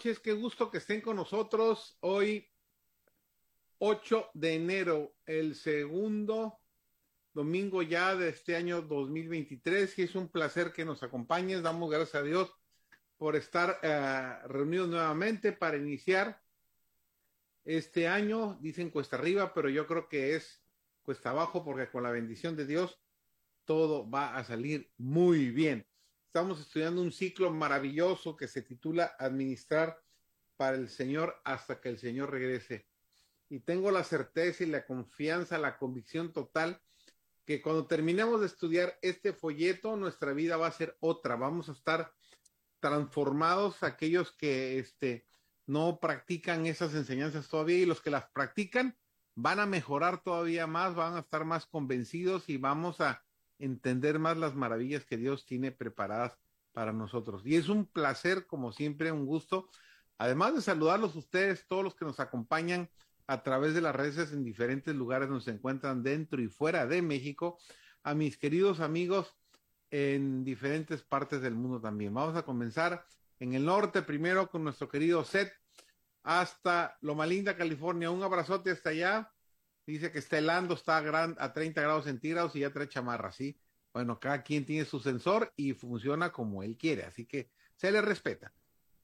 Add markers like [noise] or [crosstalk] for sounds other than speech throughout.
noches, qué gusto que estén con nosotros hoy, 8 de enero, el segundo domingo ya de este año 2023 y es un placer que nos acompañes. Damos gracias a Dios por estar uh, reunidos nuevamente para iniciar este año. Dicen cuesta arriba, pero yo creo que es cuesta abajo porque con la bendición de Dios todo va a salir muy bien. Estamos estudiando un ciclo maravilloso que se titula Administrar para el Señor hasta que el Señor regrese. Y tengo la certeza y la confianza, la convicción total que cuando terminemos de estudiar este folleto, nuestra vida va a ser otra. Vamos a estar transformados aquellos que este, no practican esas enseñanzas todavía y los que las practican van a mejorar todavía más, van a estar más convencidos y vamos a entender más las maravillas que Dios tiene preparadas para nosotros. Y es un placer, como siempre, un gusto, además de saludarlos ustedes, todos los que nos acompañan a través de las redes en diferentes lugares donde se encuentran dentro y fuera de México, a mis queridos amigos en diferentes partes del mundo también. Vamos a comenzar en el norte primero con nuestro querido Seth hasta Loma Linda, California. Un abrazote hasta allá. Dice que está helando, está a, gran, a 30 grados centígrados y ya trae chamarra, ¿sí? Bueno, cada quien tiene su sensor y funciona como él quiere, así que se le respeta.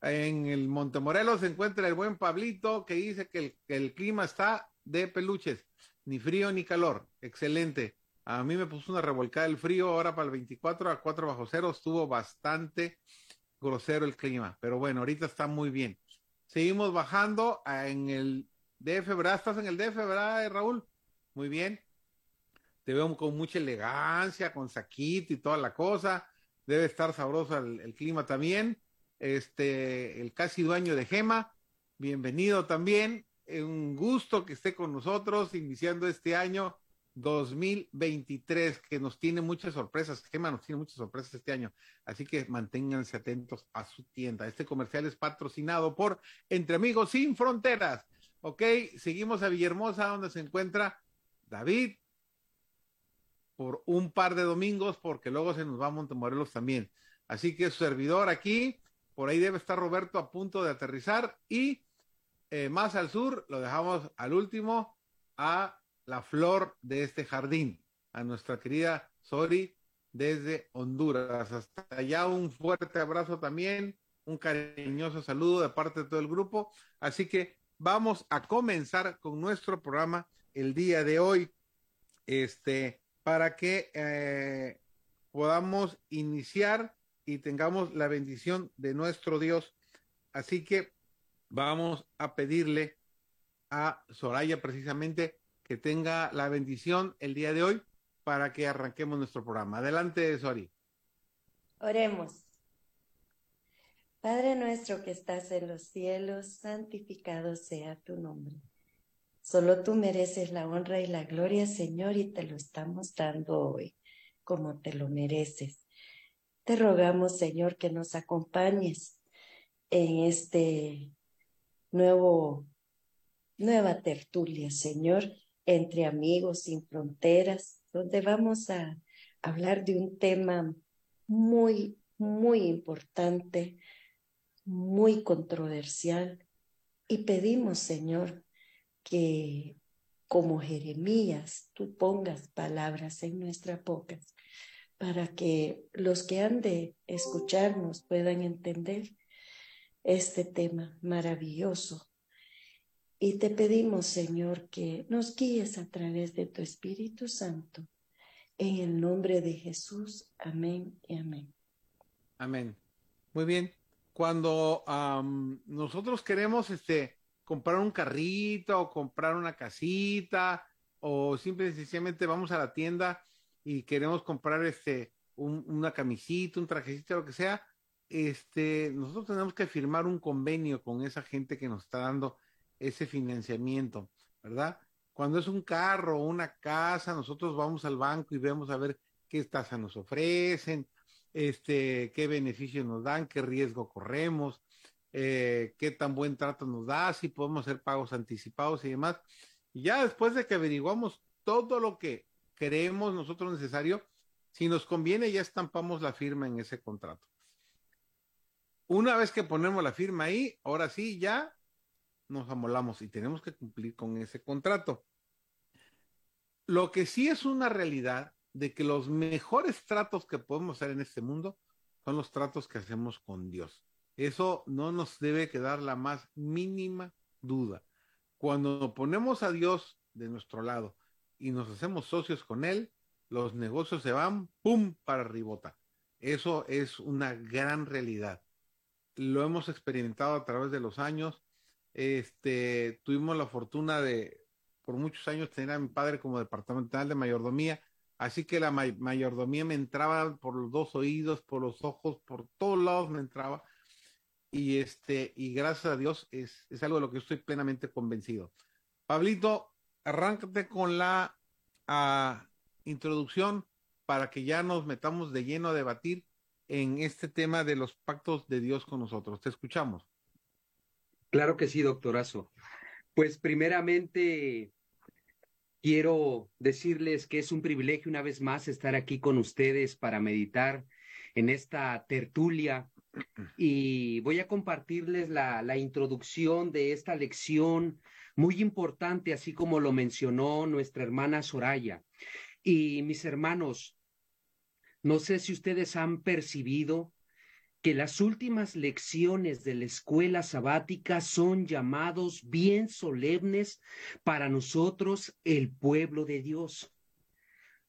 En el Montemorelos se encuentra el buen Pablito que dice que el, que el clima está de peluches, ni frío ni calor. Excelente. A mí me puso una revolcada el frío, ahora para el 24 a 4 bajo cero estuvo bastante grosero el clima, pero bueno, ahorita está muy bien. Seguimos bajando en el DF, ¿verdad? ¿Estás en el DF, verdad, Raúl? Muy bien. Te veo con mucha elegancia, con saquito y toda la cosa. Debe estar sabroso el, el clima también. Este, el casi dueño de Gema, bienvenido también. Un gusto que esté con nosotros iniciando este año 2023, que nos tiene muchas sorpresas. Gema nos tiene muchas sorpresas este año. Así que manténganse atentos a su tienda. Este comercial es patrocinado por Entre Amigos Sin Fronteras. Ok, seguimos a Villahermosa, donde se encuentra David por un par de domingos, porque luego se nos va a Montemorelos también. Así que su servidor aquí, por ahí debe estar Roberto a punto de aterrizar y eh, más al sur lo dejamos al último a la flor de este jardín, a nuestra querida Sori desde Honduras. Hasta allá un fuerte abrazo también, un cariñoso saludo de parte de todo el grupo. Así que vamos a comenzar con nuestro programa el día de hoy, este, para que eh, podamos iniciar y tengamos la bendición de nuestro Dios. Así que vamos a pedirle a Soraya precisamente que tenga la bendición el día de hoy para que arranquemos nuestro programa. Adelante, Sori. Oremos. Padre nuestro que estás en los cielos, santificado sea tu nombre. Solo tú mereces la honra y la gloria, Señor, y te lo estamos dando hoy, como te lo mereces. Te rogamos, Señor, que nos acompañes en este nuevo, nueva tertulia, Señor, entre amigos sin fronteras, donde vamos a hablar de un tema muy, muy importante, muy controversial. Y pedimos, Señor, que como Jeremías, tú pongas palabras en nuestras bocas para que los que han de escucharnos puedan entender este tema maravilloso y te pedimos, Señor, que nos guíes a través de tu Espíritu Santo. En el nombre de Jesús. Amén y amén. Amén. Muy bien. Cuando nosotros queremos este, comprar un carrito o comprar una casita o simple y sencillamente vamos a la tienda y queremos comprar este, un, una camisita, un trajecito, lo que sea, este, nosotros tenemos que firmar un convenio con esa gente que nos está dando ese financiamiento, ¿verdad? Cuando es un carro o una casa, nosotros vamos al banco y vemos a ver qué tasa nos ofrecen, este, qué beneficios nos dan, qué riesgo corremos, eh, qué tan buen trato nos da, si podemos hacer pagos anticipados y demás. Y ya después de que averiguamos todo lo que creemos nosotros necesario, si nos conviene, ya estampamos la firma en ese contrato. Una vez que ponemos la firma ahí, ahora sí ya nos amolamos y tenemos que cumplir con ese contrato. Lo que sí es una realidad de que los mejores tratos que podemos hacer en este mundo son los tratos que hacemos con Dios. Eso no nos debe quedar la más mínima duda. Cuando ponemos a Dios de nuestro lado y nos hacemos socios con Él, los negocios se van, ¡pum!, para ribota. Eso es una gran realidad. Lo hemos experimentado a través de los años. Este, tuvimos la fortuna de, por muchos años, tener a mi padre como departamental de mayordomía. Así que la mayordomía me entraba por los dos oídos, por los ojos, por todos lados me entraba. Y este, y gracias a Dios es, es algo de lo que estoy plenamente convencido. Pablito, arráncate con la ah, introducción para que ya nos metamos de lleno a debatir en este tema de los pactos de Dios con nosotros. Te escuchamos. Claro que sí, doctorazo. Pues primeramente quiero decirles que es un privilegio una vez más estar aquí con ustedes para meditar en esta tertulia y voy a compartirles la, la introducción de esta lección muy importante, así como lo mencionó nuestra hermana Soraya. Y mis hermanos, no sé si ustedes han percibido que las últimas lecciones de la escuela sabática son llamados bien solemnes para nosotros, el pueblo de Dios.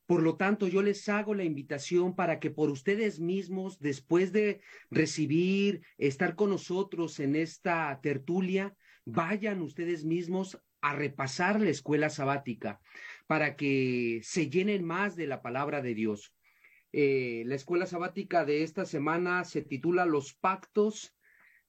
Por lo tanto, yo les hago la invitación para que por ustedes mismos, después de recibir, estar con nosotros en esta tertulia, vayan ustedes mismos a repasar la escuela sabática para que se llenen más de la palabra de Dios. Eh, la escuela sabática de esta semana se titula Los pactos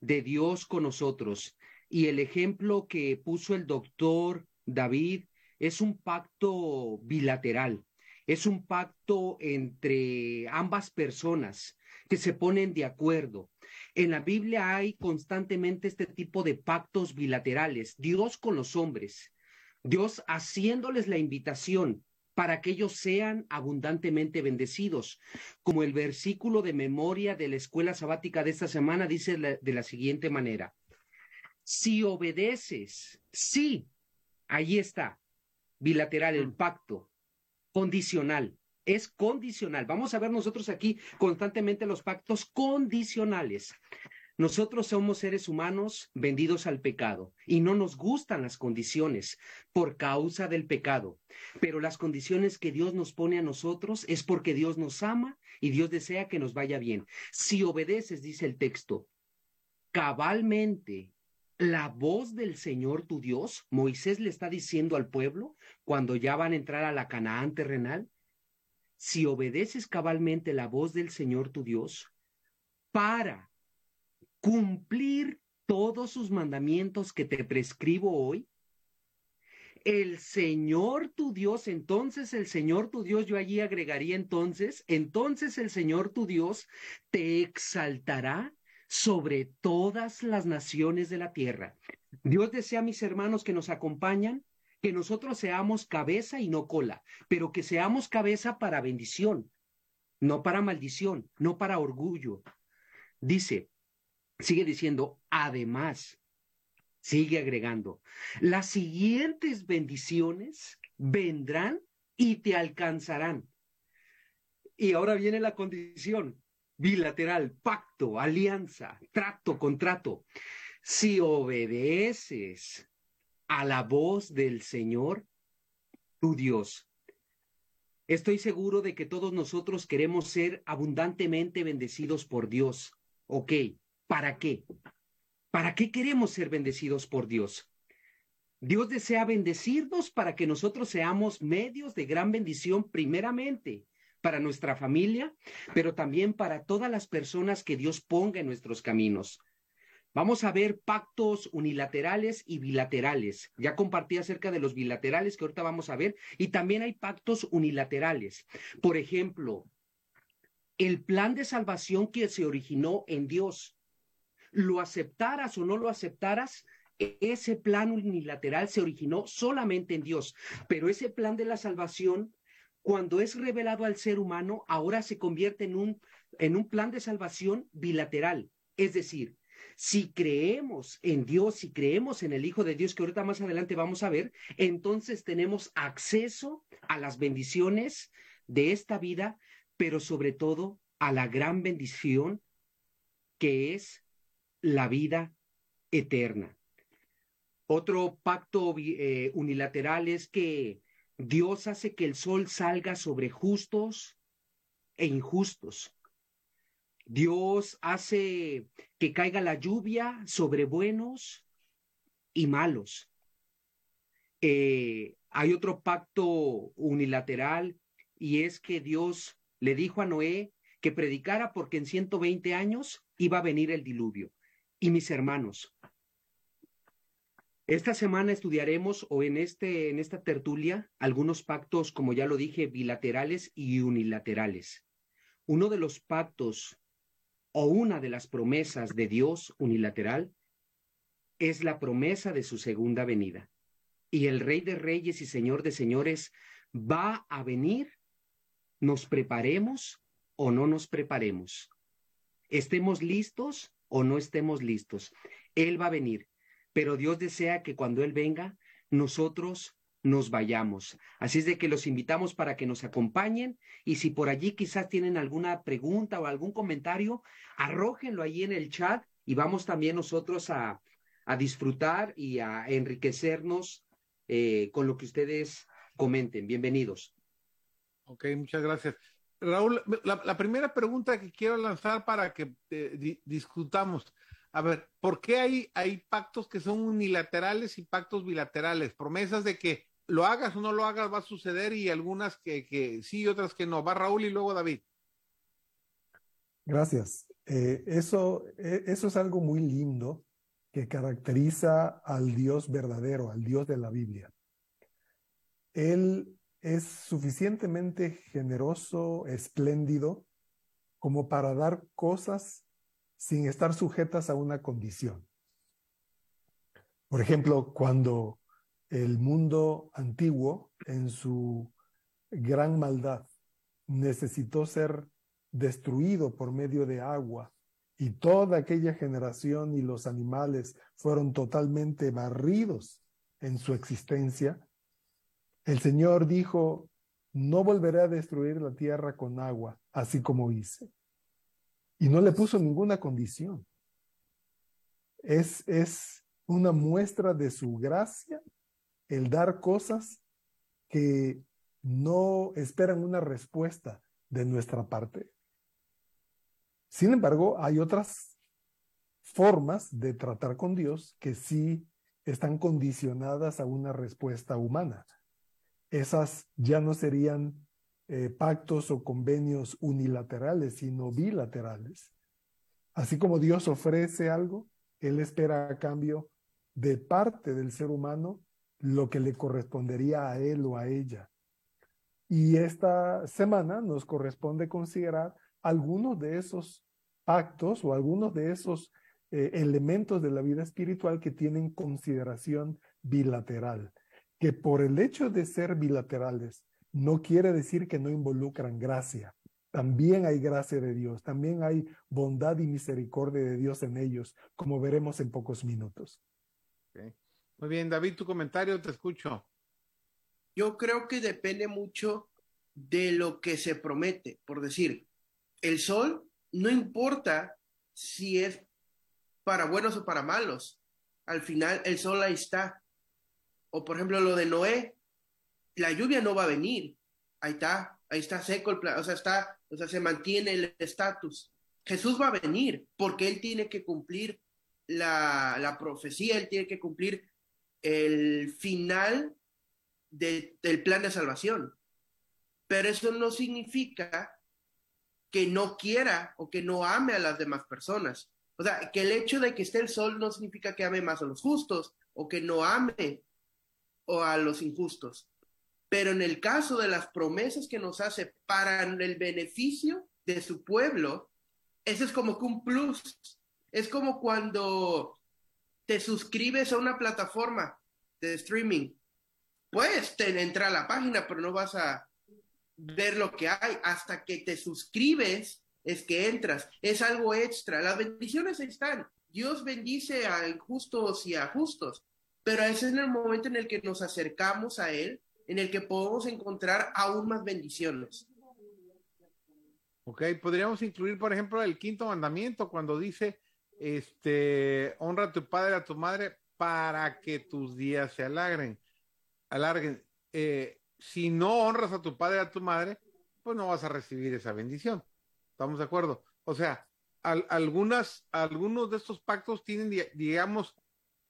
de Dios con nosotros. Y el ejemplo que puso el doctor David es un pacto bilateral, es un pacto entre ambas personas que se ponen de acuerdo. En la Biblia hay constantemente este tipo de pactos bilaterales, Dios con los hombres, Dios haciéndoles la invitación para que ellos sean abundantemente bendecidos. Como el versículo de memoria de la escuela sabática de esta semana dice de la siguiente manera. Si obedeces, sí, ahí está, bilateral, el mm. pacto, condicional, es condicional. Vamos a ver nosotros aquí constantemente los pactos condicionales. Nosotros somos seres humanos vendidos al pecado y no nos gustan las condiciones por causa del pecado. Pero las condiciones que Dios nos pone a nosotros es porque Dios nos ama y Dios desea que nos vaya bien. Si obedeces, dice el texto, cabalmente la voz del Señor tu Dios, Moisés le está diciendo al pueblo cuando ya van a entrar a la Canaán terrenal, si obedeces cabalmente la voz del Señor tu Dios, para cumplir todos sus mandamientos que te prescribo hoy? El Señor tu Dios, entonces el Señor tu Dios, yo allí agregaría entonces, entonces el Señor tu Dios te exaltará sobre todas las naciones de la tierra. Dios desea, mis hermanos que nos acompañan, que nosotros seamos cabeza y no cola, pero que seamos cabeza para bendición, no para maldición, no para orgullo. Dice, Sigue diciendo, además, sigue agregando, las siguientes bendiciones vendrán y te alcanzarán. Y ahora viene la condición bilateral, pacto, alianza, trato, contrato. Si obedeces a la voz del Señor, tu Dios. Estoy seguro de que todos nosotros queremos ser abundantemente bendecidos por Dios. Ok, ¿Para qué? ¿Para qué queremos ser bendecidos por Dios? Dios desea bendecirnos para que nosotros seamos medios de gran bendición primeramente para nuestra familia, pero también para todas las personas que Dios ponga en nuestros caminos. Vamos a ver pactos unilaterales y bilaterales. Ya compartí acerca de los bilaterales que ahorita vamos a ver, y también hay pactos unilaterales. Por ejemplo, el plan de salvación que se originó en Dios lo aceptaras o no lo aceptaras, ese plan unilateral se originó solamente en Dios, pero ese plan de la salvación, cuando es revelado al ser humano, ahora se convierte en un, en un plan de salvación bilateral. Es decir, si creemos en Dios, si creemos en el Hijo de Dios, que ahorita más adelante vamos a ver, entonces tenemos acceso a las bendiciones de esta vida, pero sobre todo a la gran bendición que es la vida eterna. Otro pacto eh, unilateral es que Dios hace que el sol salga sobre justos e injustos. Dios hace que caiga la lluvia sobre buenos y malos. Eh, hay otro pacto unilateral y es que Dios le dijo a Noé que predicara porque en 120 años iba a venir el diluvio. Y mis hermanos, esta semana estudiaremos o en este en esta tertulia algunos pactos, como ya lo dije, bilaterales y unilaterales. Uno de los pactos o una de las promesas de Dios unilateral es la promesa de su segunda venida. Y el Rey de Reyes y Señor de Señores va a venir, nos preparemos o no nos preparemos, estemos listos o no estemos listos. Él va a venir, pero Dios desea que cuando Él venga, nosotros nos vayamos. Así es de que los invitamos para que nos acompañen y si por allí quizás tienen alguna pregunta o algún comentario, arrójenlo ahí en el chat y vamos también nosotros a, a disfrutar y a enriquecernos eh, con lo que ustedes comenten. Bienvenidos. Ok, muchas gracias. Raúl, la, primera pregunta que quiero lanzar para que eh, discutamos, a ver, ¿por qué hay, hay pactos que son unilaterales y pactos bilaterales? Promesas de que lo hagas o no lo hagas va a suceder y algunas que, que sí y otras que no. Va Raúl y luego David. Gracias. Eh, eso, eh, eso es algo muy lindo que caracteriza al Dios verdadero, al Dios de la Biblia. Él es suficientemente generoso, espléndido, como para dar cosas sin estar sujetas a una condición. Por ejemplo, cuando el mundo antiguo, en su gran maldad, necesitó ser destruido por medio de agua y toda aquella generación y los animales fueron totalmente barridos en su existencia, el Señor dijo, no volveré a destruir la tierra con agua, así como hice. Y no le puso ninguna condición. Es, es una muestra de su gracia el dar cosas que no esperan una respuesta de nuestra parte. Sin embargo, hay otras formas de tratar con Dios que sí están condicionadas a una respuesta humana esas ya no serían eh, pactos o convenios unilaterales, sino bilaterales. Así como Dios ofrece algo, Él espera a cambio de parte del ser humano lo que le correspondería a él o a ella. Y esta semana nos corresponde considerar algunos de esos pactos o algunos de esos eh, elementos de la vida espiritual que tienen consideración bilateral que por el hecho de ser bilaterales no quiere decir que no involucran gracia. También hay gracia de Dios, también hay bondad y misericordia de Dios en ellos, como veremos en pocos minutos. Muy bien, David, tu comentario, te escucho. Yo creo que depende mucho de lo que se promete. Por decir, el sol no importa si es para buenos o para malos. Al final, el sol ahí está o por ejemplo lo de Noé, la lluvia no va a venir, ahí está, ahí está seco el plan, o sea, está, o sea, se mantiene el estatus. Jesús va a venir porque él tiene que cumplir la, la profecía, él tiene que cumplir el final del plan de salvación. Pero eso no significa que no quiera o que no ame a las demás personas. O sea, que el hecho de que esté el sol no significa que ame más a los justos o que no ame o a los injustos. Pero en el caso de las promesas que nos hace para el beneficio de su pueblo, ese es como que un plus. Es como cuando te suscribes a una plataforma de streaming. Puedes entrar a la página, pero no vas a ver lo que hay hasta que te suscribes es que entras, es algo extra. Las bendiciones están. Dios bendice a injustos y a justos, pero ese es el momento en el que nos acercamos a Él, en el que podemos encontrar aún más bendiciones. Ok, podríamos incluir, por ejemplo, el quinto mandamiento cuando dice, este, honra a tu padre, a tu madre, para que tus días se alarguen. alarguen. Eh, si no honras a tu padre, a tu madre, pues no vas a recibir esa bendición. ¿Estamos de acuerdo? O sea, algunas, algunos de estos pactos tienen, digamos,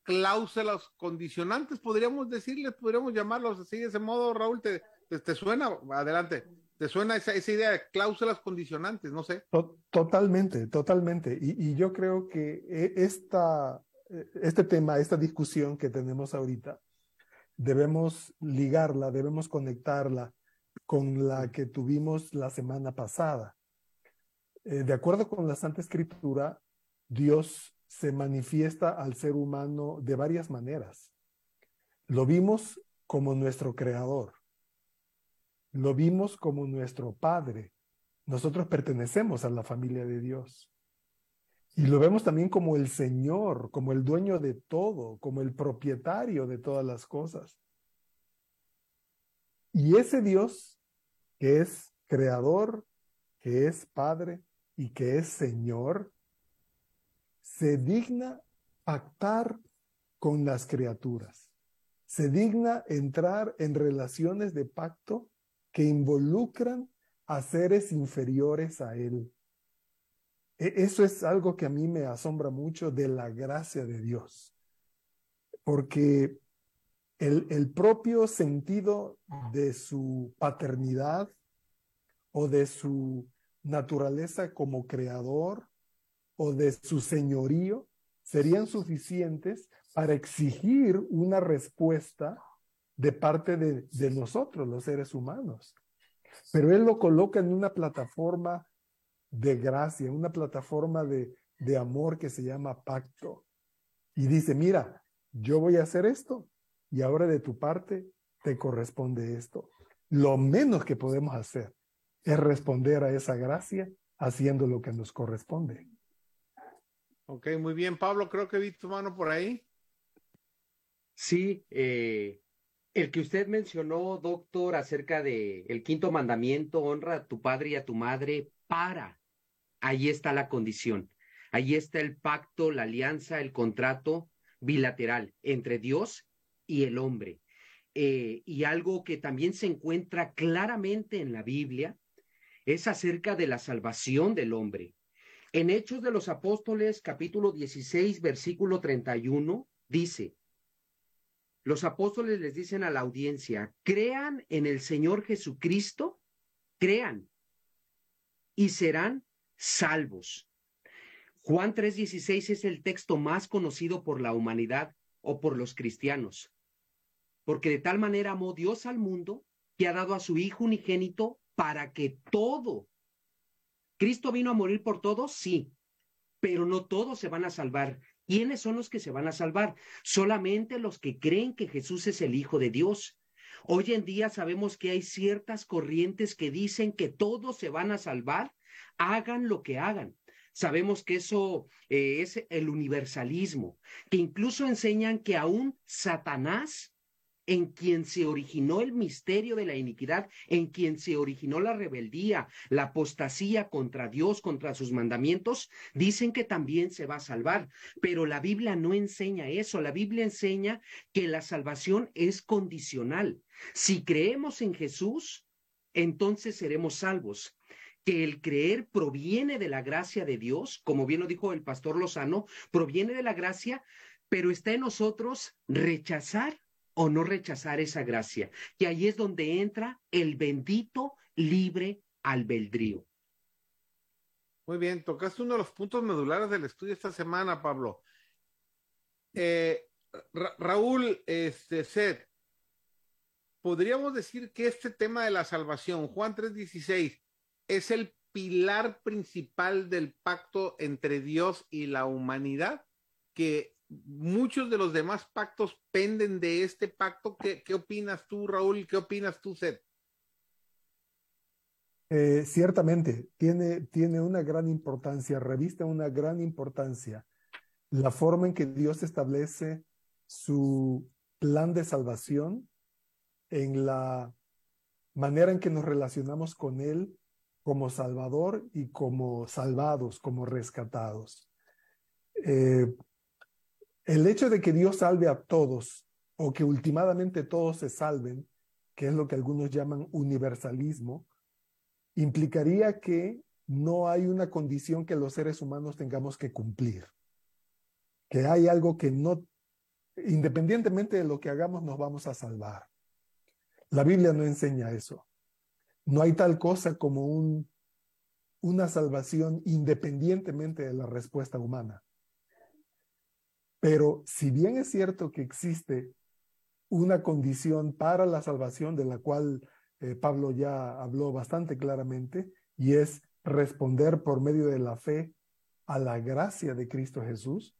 cláusulas condicionantes, podríamos decirles, podríamos llamarlos así de ese modo, Raúl, ¿te, te, suena? Adelante. ¿Te suena esa, esa, idea de cláusulas condicionantes? No sé. Totalmente, totalmente. Y, y yo creo que e, esta, e, este tema, esta discusión que tenemos ahorita, debemos ligarla, debemos conectarla con la que tuvimos la semana pasada. Eh, de acuerdo con la Santa Escritura, Dios se manifiesta al ser humano de varias maneras. Lo vimos como nuestro creador. Lo vimos como nuestro Padre. Nosotros pertenecemos a la familia de Dios. Y lo vemos también como el Señor, como el dueño de todo, como el propietario de todas las cosas. Y ese Dios, que es creador, que es Padre, y que es Señor, se digna pactar con las criaturas, se digna entrar en relaciones de pacto que involucran a seres inferiores a Él. E, eso es algo que a mí me asombra mucho de la gracia de Dios, porque el, el propio sentido de su paternidad o de su naturaleza como creador o de su señorío serían suficientes para exigir una respuesta de parte de, nosotros, los seres humanos. Pero Él lo coloca en una plataforma de gracia, una plataforma de amor que se llama pacto. Y dice, mira, yo voy a hacer esto y ahora de tu parte te corresponde esto. Lo menos que podemos hacer es responder a esa gracia haciendo lo que nos corresponde. Ok, muy bien. Pablo, creo que vi tu mano por ahí. Sí, eh, el que usted mencionó, doctor, acerca de el quinto mandamiento, honra a tu padre y a tu madre para. Ahí está la condición. Ahí está el pacto, la alianza, el contrato bilateral entre Dios y el hombre. Eh, y algo que también se encuentra claramente en la Biblia es acerca de la salvación del hombre. En Hechos de los Apóstoles, capítulo 16, versículo 31, dice, los apóstoles les dicen a la audiencia, crean en el Señor Jesucristo, crean y serán salvos. Juan 3:16 es el texto más conocido por la humanidad o por los cristianos, porque de tal manera amó Dios al mundo que ha dado a su Hijo unigénito para que todo. Cristo vino a morir por todos, sí, pero no todos se van a salvar. ¿Quiénes son los que se van a salvar? Solamente los que creen que Jesús es el Hijo de Dios. Hoy en día sabemos que hay ciertas corrientes que dicen que todos se van a salvar, hagan lo que hagan. Sabemos que eso eh, es el universalismo, que incluso enseñan que aún Satanás en quien se originó el misterio de la iniquidad, en quien se originó la rebeldía, la apostasía contra Dios, contra sus mandamientos, dicen que también se va a salvar. Pero la Biblia no enseña eso. La Biblia enseña que la salvación es condicional. Si creemos en Jesús, entonces seremos salvos que el creer proviene de la gracia de Dios, como bien lo dijo el pastor Lozano, proviene de la gracia, pero está en nosotros rechazar o no rechazar esa gracia. Y ahí es donde entra el bendito libre albedrío. Muy bien, tocaste uno de los puntos medulares del estudio esta semana, Pablo. Eh, Raúl, este, podríamos decir que este tema de la salvación, Juan 3:16, es el pilar principal del pacto entre Dios y la humanidad, que muchos de los demás pactos penden de este pacto. ¿Qué, qué opinas tú, Raúl? ¿Qué opinas tú, Seth? Eh, ciertamente, tiene, tiene una gran importancia, reviste una gran importancia la forma en que Dios establece su plan de salvación, en la manera en que nos relacionamos con Él como Salvador y como salvados, como rescatados. Eh, el hecho de que Dios salve a todos o que últimamente todos se salven, que es lo que algunos llaman universalismo, implicaría que no hay una condición que los seres humanos tengamos que cumplir, que hay algo que no, independientemente de lo que hagamos, nos vamos a salvar. La Biblia no enseña eso. No hay tal cosa como un, una salvación independientemente de la respuesta humana. Pero si bien es cierto que existe una condición para la salvación de la cual eh, Pablo ya habló bastante claramente, y es responder por medio de la fe a la gracia de Cristo Jesús,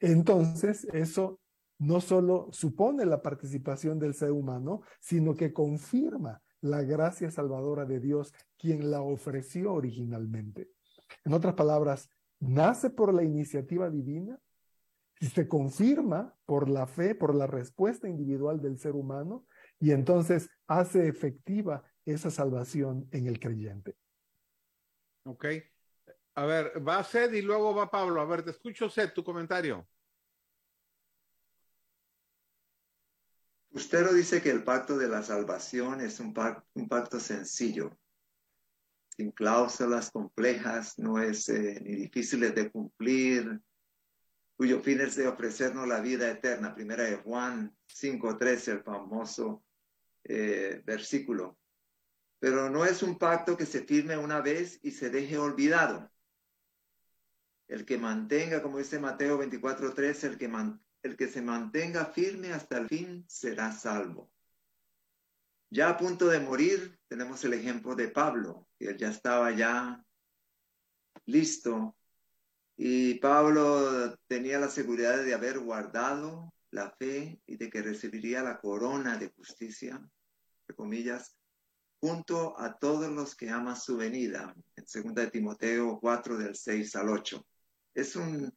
entonces eso no solo supone la participación del ser humano, sino que confirma la gracia salvadora de Dios, quien la ofreció originalmente. En otras palabras, nace por la iniciativa divina y se confirma por la fe, por la respuesta individual del ser humano, y entonces hace efectiva esa salvación en el creyente. Ok. A ver, va Sed y luego va Pablo. A ver, te escucho, Sed, tu comentario. Usted lo dice que el pacto de la salvación es un pacto, un pacto sencillo, sin cláusulas complejas, no es eh, ni difícil de cumplir, cuyo fin es de ofrecernos la vida eterna. Primera de Juan 5.13, el famoso eh, versículo. Pero no es un pacto que se firme una vez y se deje olvidado. El que mantenga, como dice Mateo 24.13, el que, el que se mantenga firme hasta el fin será salvo. Ya a punto de morir, tenemos el ejemplo de Pablo, que él ya estaba ya listo. Y Pablo tenía la seguridad de haber guardado la fe y de que recibiría la corona de justicia comillas, junto a todos los que aman su venida, en 2 de Timoteo 4 del 6 al 8. Es un,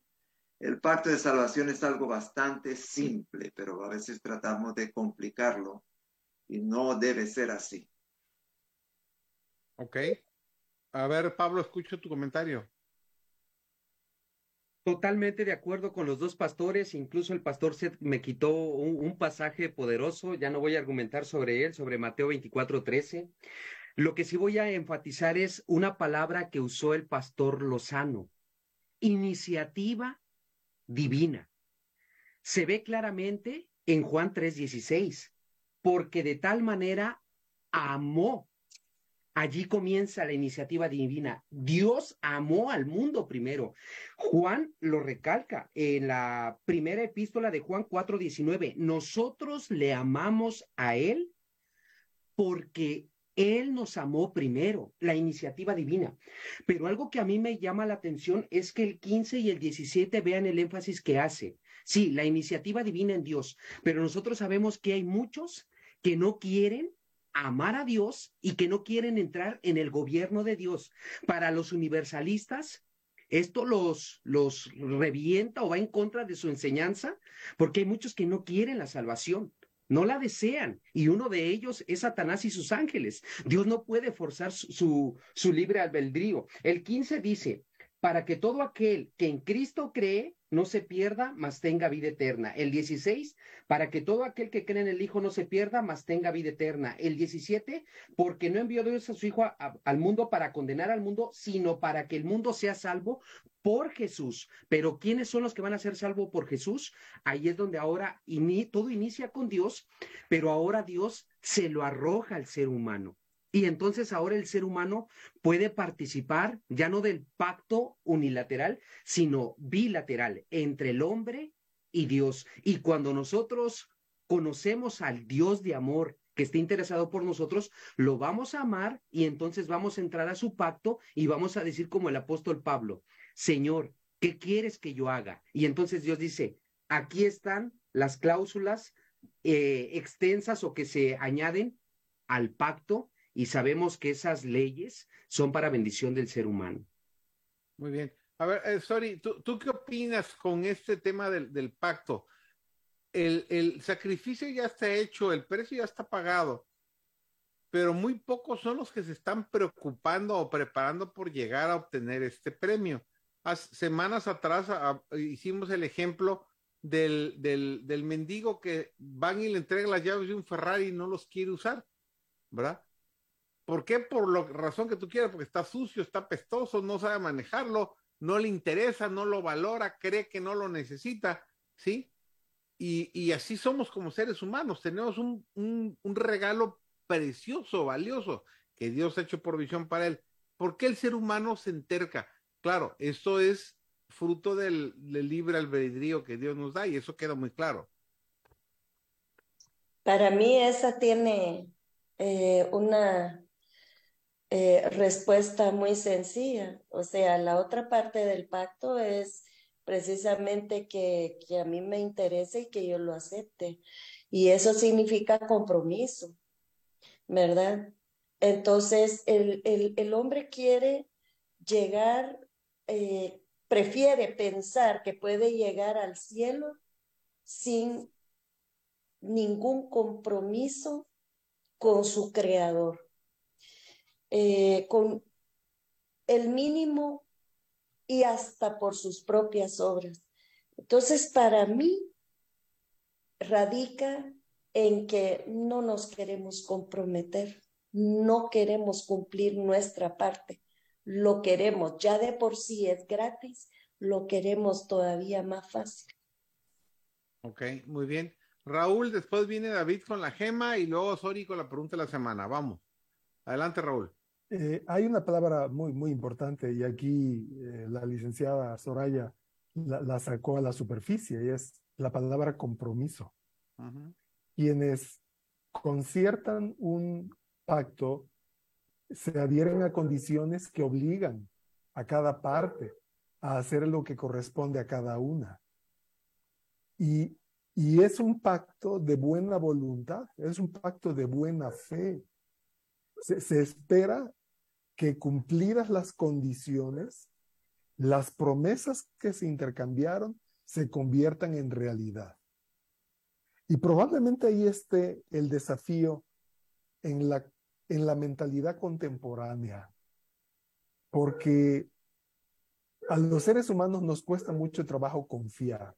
el pacto de salvación es algo bastante simple, pero a veces tratamos de complicarlo y no debe ser así. Ok. A ver, Pablo, escucho tu comentario. Totalmente de acuerdo con los dos pastores, incluso el pastor me quitó un, pasaje poderoso, ya no voy a argumentar sobre él, sobre Mateo 24, 13. Lo que sí voy a enfatizar es una palabra que usó el pastor Lozano, iniciativa divina. Se ve claramente en Juan 3:16, porque de tal manera amó Allí comienza la iniciativa divina. Dios amó al mundo primero. Juan lo recalca en la primera epístola de Juan 4:19. Nosotros le amamos a Él porque Él nos amó primero, la iniciativa divina. Pero algo que a mí me llama la atención es que el 15 y el 17 vean el énfasis que hace. Sí, la iniciativa divina en Dios, pero nosotros sabemos que hay muchos que no quieren amar a Dios y que no quieren entrar en el gobierno de Dios. Para los universalistas, esto los, los revienta o va en contra de su enseñanza, porque hay muchos que no quieren la salvación, no la desean, y uno de ellos es Satanás y sus ángeles. Dios no puede forzar su, su libre albedrío. El 15 dice, para que todo aquel que en Cristo cree no se pierda, mas tenga vida eterna. El 16, para que todo aquel que cree en el Hijo no se pierda, mas tenga vida eterna. El 17, porque no envió Dios a su Hijo al mundo para condenar al mundo, sino para que el mundo sea salvo por Jesús. Pero ¿quiénes son los que van a ser salvos por Jesús? Ahí es donde ahora todo inicia con Dios, pero ahora Dios se lo arroja al ser humano. Y entonces ahora el ser humano puede participar ya no del pacto unilateral, sino bilateral entre el hombre y Dios. Y cuando nosotros conocemos al Dios de amor que esté interesado por nosotros, lo vamos a amar y entonces vamos a entrar a su pacto y vamos a decir como el apóstol Pablo, Señor, ¿qué quieres que yo haga? Y entonces Dios dice, aquí están las cláusulas eh, extensas o que se añaden al pacto y sabemos que esas leyes son para bendición del ser humano. Muy bien. A ver, eh, sorry, ¿tú, ¿tú, qué opinas con este tema del, del pacto? El, el, sacrificio ya está hecho, el precio ya está pagado, pero muy pocos son los que se están preocupando o preparando por llegar a obtener este premio. Hace semanas atrás a, a, hicimos el ejemplo del, del, del mendigo que van y le entregan las llaves de un Ferrari y no los quiere usar, ¿verdad? ¿Por qué? Por la razón que tú quieras, porque está sucio, está pestoso, no sabe manejarlo, no le interesa, no lo valora, cree que no lo necesita, ¿sí? Y, así somos como seres humanos, tenemos un, regalo precioso, valioso, que Dios ha hecho provisión para él. ¿Por qué el ser humano se enterca? Claro, esto es fruto del, del libre albedrío que Dios nos da y eso queda muy claro. Para mí esa tiene eh, una eh, respuesta muy sencilla. O sea, la otra parte del pacto es precisamente que, que, a mí me interese y que yo lo acepte. Y eso significa compromiso, ¿verdad? Entonces, el, el, el hombre quiere llegar, eh, prefiere pensar que puede llegar al cielo sin ningún compromiso con su creador eh, con el mínimo y hasta por sus propias obras. Entonces, para mí, radica en que no nos queremos comprometer, no queremos cumplir nuestra parte, lo queremos, ya de por sí es gratis, lo queremos todavía más fácil. Ok, muy bien. Raúl, después viene David con la gema y luego Sori con la pregunta de la semana. Vamos. Adelante, Raúl. Eh, hay una palabra muy, muy importante y aquí eh, la licenciada Soraya la, la, sacó a la superficie y es la palabra compromiso. Uh -huh. Quienes conciertan un pacto se adhieren a condiciones que obligan a cada parte a hacer lo que corresponde a cada una. Y, y es un pacto de buena voluntad, es un pacto de buena fe. Se, se espera que cumplidas las condiciones, las promesas que se intercambiaron se conviertan en realidad. Y probablemente ahí esté el desafío en la, en la mentalidad contemporánea, porque a los seres humanos nos cuesta mucho trabajo confiar.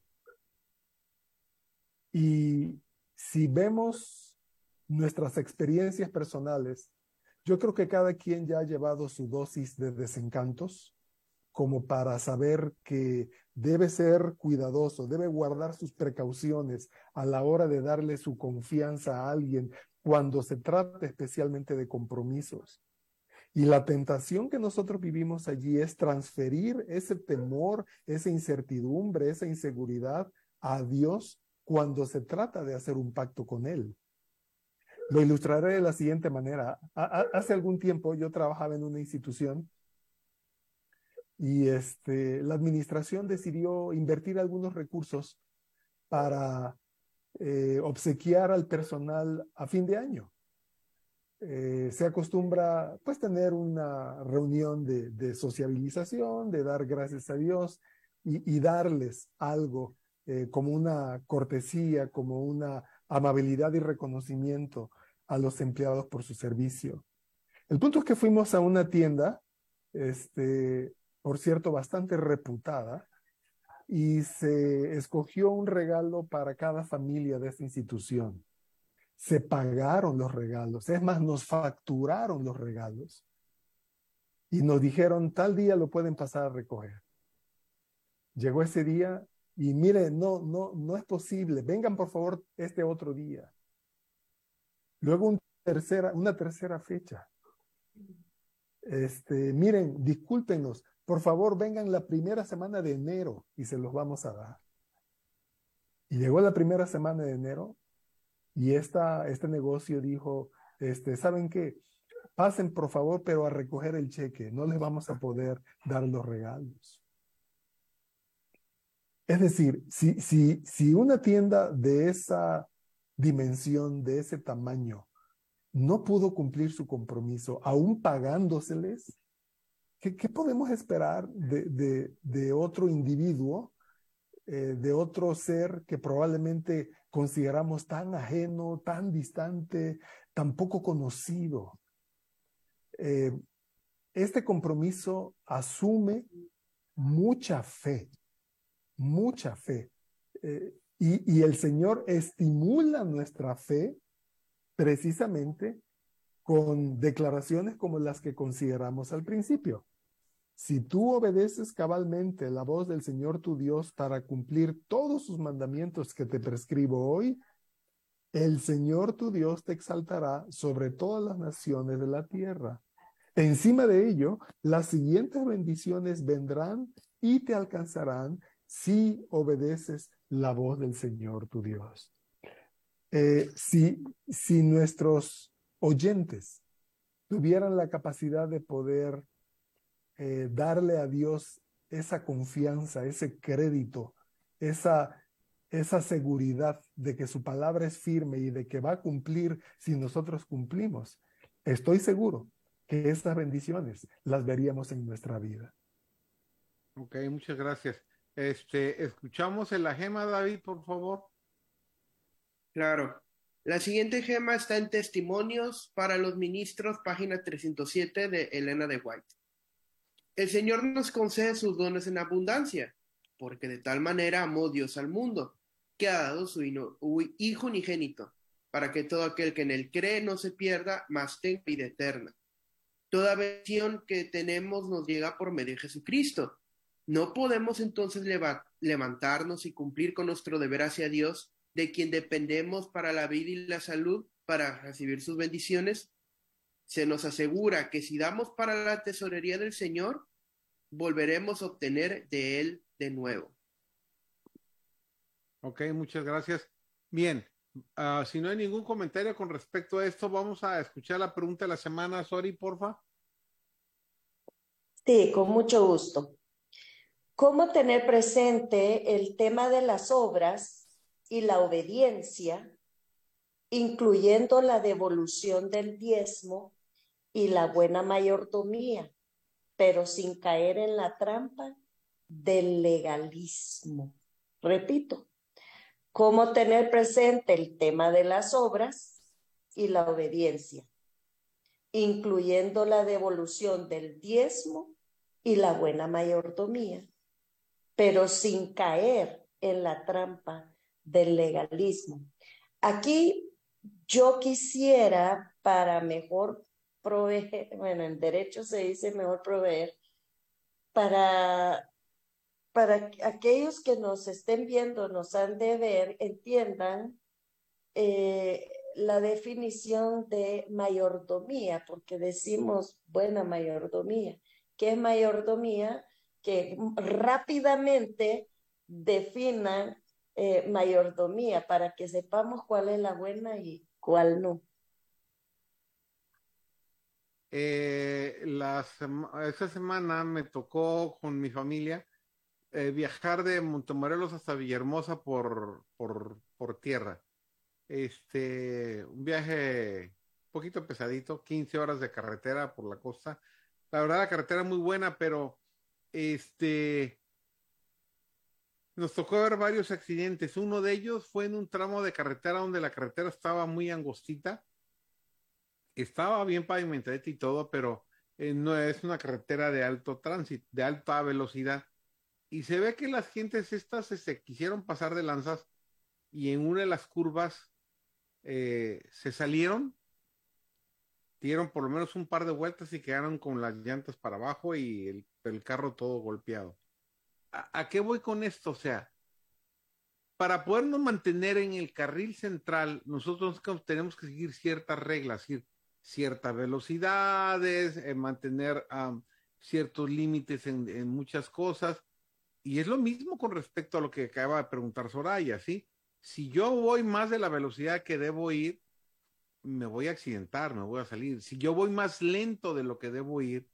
Y si vemos nuestras experiencias personales, yo creo que cada quien ya ha llevado su dosis de desencantos como para saber que debe ser cuidadoso, debe guardar sus precauciones a la hora de darle su confianza a alguien cuando se trata especialmente de compromisos. Y la tentación que nosotros vivimos allí es transferir ese temor, esa incertidumbre, esa inseguridad a Dios cuando se trata de hacer un pacto con Él. Lo ilustraré de la siguiente manera. Hace algún tiempo yo trabajaba en una institución y este, la administración decidió invertir algunos recursos para eh, obsequiar al personal a fin de año. Eh, se acostumbra pues tener una reunión de, de, sociabilización, de dar gracias a Dios y, darles algo eh, como una cortesía, como una amabilidad y reconocimiento a los empleados por su servicio. El punto es que fuimos a una tienda, este, por cierto, bastante reputada, y se escogió un regalo para cada familia de esta institución. Se pagaron los regalos, es más, nos facturaron los regalos. Y nos dijeron, tal día lo pueden pasar a recoger. Llegó ese día y mire, no, no, no es posible, vengan por favor este otro día. Luego una tercera fecha. Este, miren, discúlpenos, por favor vengan la primera semana de enero y se los vamos a dar. Y llegó la primera semana de enero y esta, este negocio dijo, este, ¿saben qué? Pasen por favor, pero a recoger el cheque, no les vamos a poder dar los regalos. Es decir, si, si, si una tienda de esa dimensión, de ese tamaño, no pudo cumplir su compromiso, aún pagándoseles, ¿qué, qué podemos esperar de, de, de otro individuo, eh, de otro ser que probablemente consideramos tan ajeno, tan distante, tan poco conocido? Eh, este compromiso asume mucha fe, mucha fe. Eh, y, y, el Señor estimula nuestra fe precisamente con declaraciones como las que consideramos al principio. Si tú obedeces cabalmente la voz del Señor tu Dios para cumplir todos sus mandamientos que te prescribo hoy, el Señor tu Dios te exaltará sobre todas las naciones de la tierra. Encima de ello, las siguientes bendiciones vendrán y te alcanzarán si obedeces la voz del Señor tu Dios. Eh, si, si nuestros oyentes tuvieran la capacidad de poder eh, darle a Dios esa confianza, ese crédito, esa, esa seguridad de que su palabra es firme y de que va a cumplir si nosotros cumplimos, estoy seguro que estas bendiciones las veríamos en nuestra vida. Ok, muchas gracias. Este, escuchamos en la gema, David, por favor. Claro. La siguiente gema está en Testimonios para los Ministros, página 307 de Elena de White. El Señor nos concede sus dones en abundancia, porque de tal manera amó Dios al mundo, que ha dado su Hijo unigénito, para que todo aquel que en él cree no se pierda, mas tenga vida eterna. Toda bendición que tenemos nos llega por medio de Jesucristo. No podemos entonces levantarnos y cumplir con nuestro deber hacia Dios, de quien dependemos para la vida y la salud, para recibir sus bendiciones. Se nos asegura que si damos para la tesorería del Señor, volveremos a obtener de Él de nuevo. Ok, muchas gracias. Bien, uh, si no hay ningún comentario con respecto a esto, vamos a escuchar la pregunta de la semana. Sori, porfa. Sí, con mucho gusto. ¿Cómo tener presente el tema de las obras y la obediencia, incluyendo la devolución del diezmo y la buena mayordomía, pero sin caer en la trampa del legalismo? Repito, ¿cómo tener presente el tema de las obras y la obediencia, incluyendo la devolución del diezmo y la buena mayordomía? Pero sin caer en la trampa del legalismo. Aquí yo quisiera, para mejor proveer, [laughs] bueno, en derecho se dice mejor proveer, para, para aquellos que nos estén viendo, nos han de ver, entiendan eh, la definición de mayordomía, porque decimos buena mayordomía. ¿Qué es mayordomía? Que rápidamente definan eh, mayordomía para que sepamos cuál es la buena y cuál no. Eh, la esta semana me tocó con mi familia eh, viajar de Montemorelos hasta Villahermosa por, por, por tierra. Este, un viaje un poquito pesadito, 15 horas de carretera por la costa. La verdad, la carretera muy buena, pero este, nos tocó ver varios accidentes. Uno de ellos fue en un tramo de carretera donde la carretera estaba muy angostita. Estaba bien pavimentada y todo, pero eh, no es una carretera de alto tránsito, de alta velocidad. Y se ve que las gentes estas se, quisieron pasar de lanzas y en una de las curvas eh, se salieron dieron por lo menos un par de vueltas y quedaron con las llantas para abajo y el, el carro todo golpeado. ¿A, ¿A, qué voy con esto? O sea, para podernos mantener en el carril central, nosotros tenemos que seguir ciertas reglas, ciertas velocidades, eh, mantener ciertos límites en, en, muchas cosas. Y es lo mismo con respecto a lo que acaba de preguntar Soraya, ¿sí? Si yo voy más de la velocidad que debo ir, me voy a accidentar, me voy a salir. Si yo voy más lento de lo que debo ir,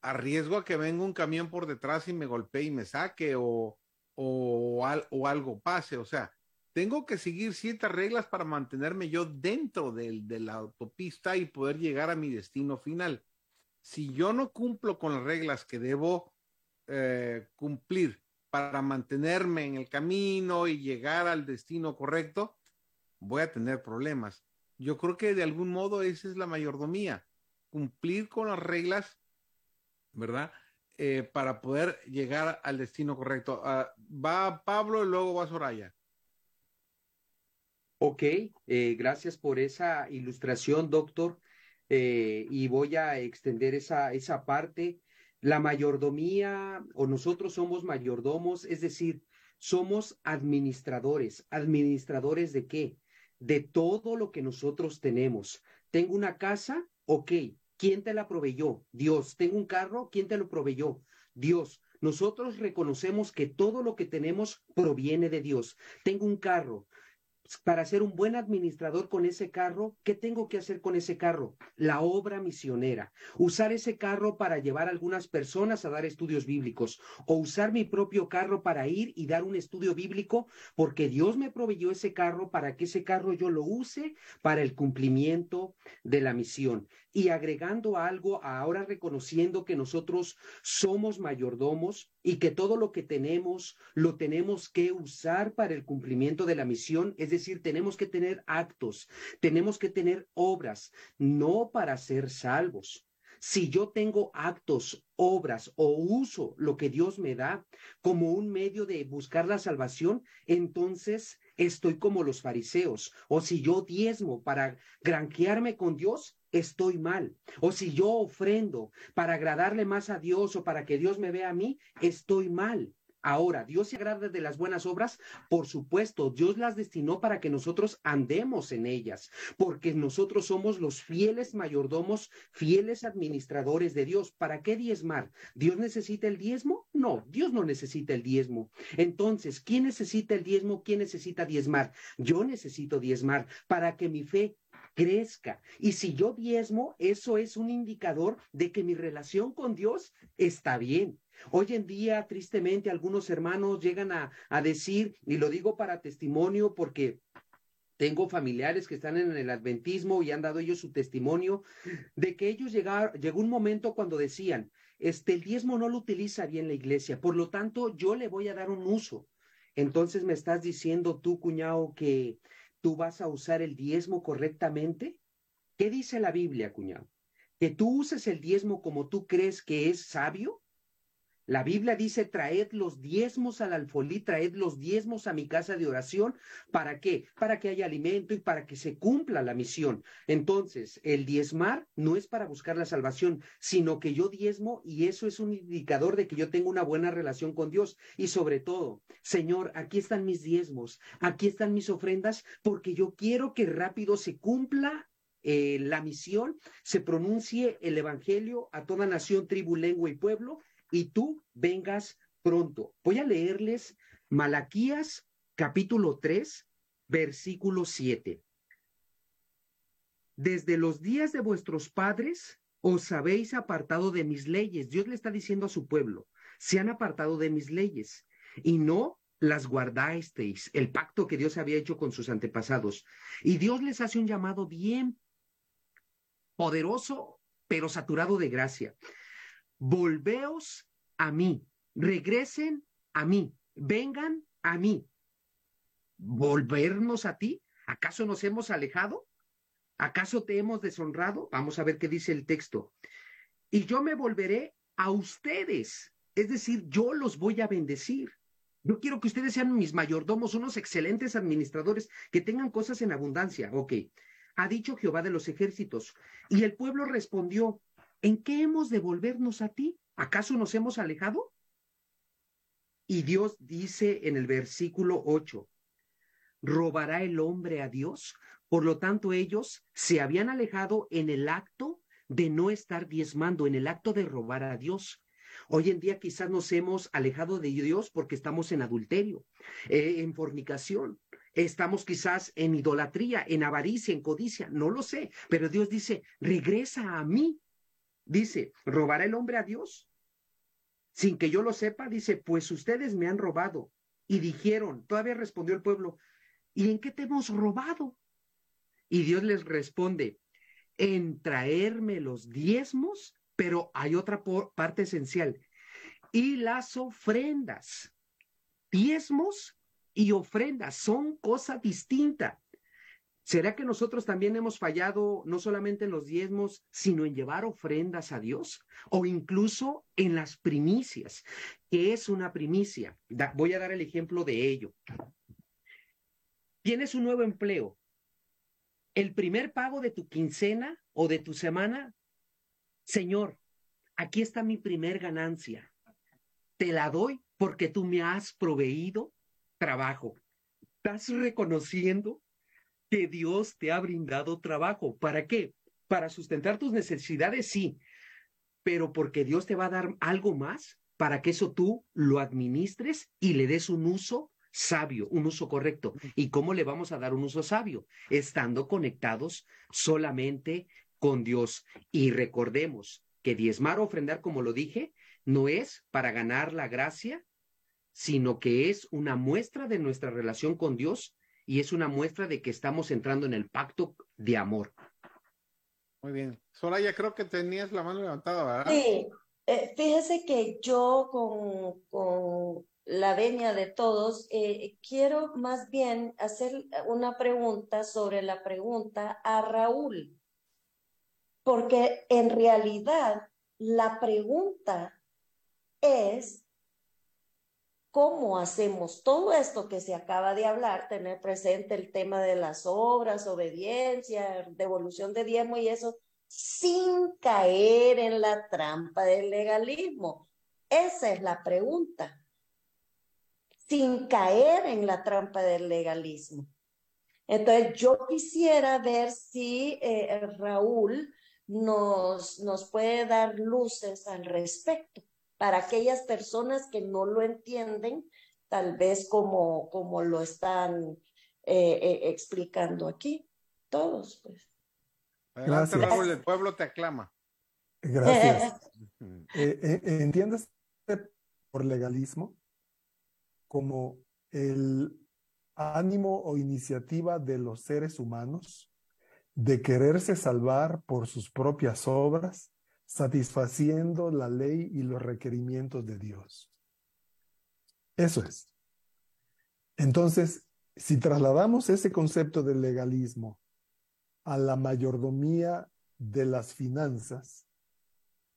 arriesgo a que venga un camión por detrás y me golpee y me saque o, o, o algo pase. O sea, tengo que seguir ciertas reglas para mantenerme yo dentro del, de la autopista y poder llegar a mi destino final. Si yo no cumplo con las reglas que debo eh, cumplir para mantenerme en el camino y llegar al destino correcto, voy a tener problemas. Yo creo que de algún modo esa es la mayordomía, cumplir con las reglas, ¿verdad? Eh, para poder llegar al destino correcto. Ah, va Pablo y luego va Soraya. Ok, eh, gracias por esa ilustración, doctor. Eh, y voy a extender esa, esa parte. La mayordomía, o nosotros somos mayordomos, es decir, somos administradores. ¿Administradores de qué? De todo lo que nosotros tenemos. Tengo una casa, ok. ¿Quién te la proveyó? Dios. Tengo un carro, ¿quién te lo proveyó? Dios. Nosotros reconocemos que todo lo que tenemos proviene de Dios. Tengo un carro, para ser un buen administrador con ese carro, ¿qué tengo que hacer con ese carro? La obra misionera. Usar ese carro para llevar a algunas personas a dar estudios bíblicos o usar mi propio carro para ir y dar un estudio bíblico porque Dios me proveyó ese carro para que ese carro yo lo use para el cumplimiento de la misión. Y agregando algo, ahora reconociendo que nosotros somos mayordomos y que todo lo que tenemos lo tenemos que usar para el cumplimiento de la misión, es decir, tenemos que tener actos, tenemos que tener obras, no para ser salvos. Si yo tengo actos, obras o uso lo que Dios me da como un medio de buscar la salvación, entonces estoy como los fariseos. O si yo diezmo para granjearme con Dios, estoy mal. O si yo ofrendo para agradarle más a Dios o para que Dios me vea a mí, estoy mal. Ahora, ¿Dios se agrada de las buenas obras? Por supuesto, Dios las destinó para que nosotros andemos en ellas, porque nosotros somos los fieles mayordomos, fieles administradores de Dios. ¿Para qué diezmar? ¿Dios necesita el diezmo? No, Dios no necesita el diezmo. Entonces, ¿quién necesita el diezmo? ¿Quién necesita diezmar? Yo necesito diezmar para que mi fe crezca. Y si yo diezmo, eso es un indicador de que mi relación con Dios está bien. Hoy en día, tristemente, algunos hermanos llegan a, decir, y lo digo para testimonio porque tengo familiares que están en el adventismo y han dado ellos su testimonio de que ellos llegaron, llegó un momento cuando decían, este, el diezmo no lo utiliza bien la iglesia, por lo tanto, yo le voy a dar un uso. Entonces me estás diciendo tú, cuñado, que tú vas a usar el diezmo correctamente. ¿Qué dice la Biblia, cuñado? ¿Que tú uses el diezmo como tú crees que es sabio? La Biblia dice, traed los diezmos al alfolí, traed los diezmos a mi casa de oración. ¿Para qué? Para que haya alimento y para que se cumpla la misión. Entonces, el diezmar no es para buscar la salvación, sino que yo diezmo y eso es un indicador de que yo tengo una buena relación con Dios. Y sobre todo, Señor, aquí están mis diezmos, aquí están mis ofrendas, porque yo quiero que rápido se cumpla eh, la misión, se pronuncie el Evangelio a toda nación, tribu, lengua y pueblo y tú vengas pronto. Voy a leerles Malaquías capítulo 3, versículo 7. Desde los días de vuestros padres os habéis apartado de mis leyes. Dios le está diciendo a su pueblo, se han apartado de mis leyes y no las guardasteis, el pacto que Dios había hecho con sus antepasados. Y Dios les hace un llamado bien poderoso, pero saturado de gracia volveos a mí, regresen a mí, vengan a mí. ¿Volvernos a ti? ¿Acaso nos hemos alejado? ¿Acaso te hemos deshonrado? Vamos a ver qué dice el texto. Y yo me volveré a ustedes, es decir, yo los voy a bendecir. Yo quiero que ustedes sean mis mayordomos, unos excelentes administradores, que tengan cosas en abundancia. Ok, ha dicho Jehová de los ejércitos. Y el pueblo respondió, ¿En qué hemos de volvernos a ti? ¿Acaso nos hemos alejado? Y Dios dice en el versículo 8, ¿robará el hombre a Dios? Por lo tanto, ellos se habían alejado en el acto de no estar diezmando, en el acto de robar a Dios. Hoy en día quizás nos hemos alejado de Dios porque estamos en adulterio, eh, en fornicación, estamos quizás en idolatría, en avaricia, en codicia, no lo sé, pero Dios dice, regresa a mí Dice, ¿robará el hombre a Dios? Sin que yo lo sepa, dice, pues ustedes me han robado. Y dijeron, todavía respondió el pueblo, ¿y en qué te hemos robado? Y Dios les responde, en traerme los diezmos, pero hay otra parte esencial, y las ofrendas. Diezmos y ofrendas son cosa distinta. ¿Será que nosotros también hemos fallado no solamente en los diezmos, sino en llevar ofrendas a Dios? O incluso en las primicias. ¿Qué es una primicia? voy a dar el ejemplo de ello. Tienes un nuevo empleo. El primer pago de tu quincena o de tu semana, Señor, aquí está mi primer ganancia. Te la doy porque tú me has proveído trabajo. ¿Estás reconociendo que Dios te ha brindado trabajo. ¿Para qué? Para sustentar tus necesidades, sí, pero porque Dios te va a dar algo más para que eso tú lo administres y le des un uso sabio, un uso correcto. ¿Y cómo le vamos a dar un uso sabio? Estando conectados solamente con Dios. Y recordemos que diezmar o ofrendar, como lo dije, no es para ganar la gracia, sino que es una muestra de nuestra relación con Dios y es una muestra de que estamos entrando en el pacto de amor. Muy bien. Soraya, creo que tenías la mano levantada, ¿verdad? Sí. Eh, fíjese que yo con, con la venia de todos, eh, quiero más bien hacer una pregunta sobre la pregunta a Raúl, porque en realidad la pregunta es cómo hacemos todo esto que se acaba de hablar, tener presente el tema de las obras, obediencia, devolución de diezmo y eso, sin caer en la trampa del legalismo. Esa es la pregunta. Sin caer en la trampa del legalismo. Entonces, yo quisiera ver si eh, Raúl nos, nos puede dar luces al respecto para aquellas personas que no lo entienden, tal vez como, como lo están eh, eh, explicando aquí, todos, pues. Gracias. Raúl, el pueblo te aclama. Gracias. [laughs] eh, ¿Entiendes por legalismo como el ánimo o iniciativa de los seres humanos de quererse salvar por sus propias obras satisfaciendo la ley y los requerimientos de Dios. Eso es. Entonces, si trasladamos ese concepto del legalismo a la mayordomía de las finanzas,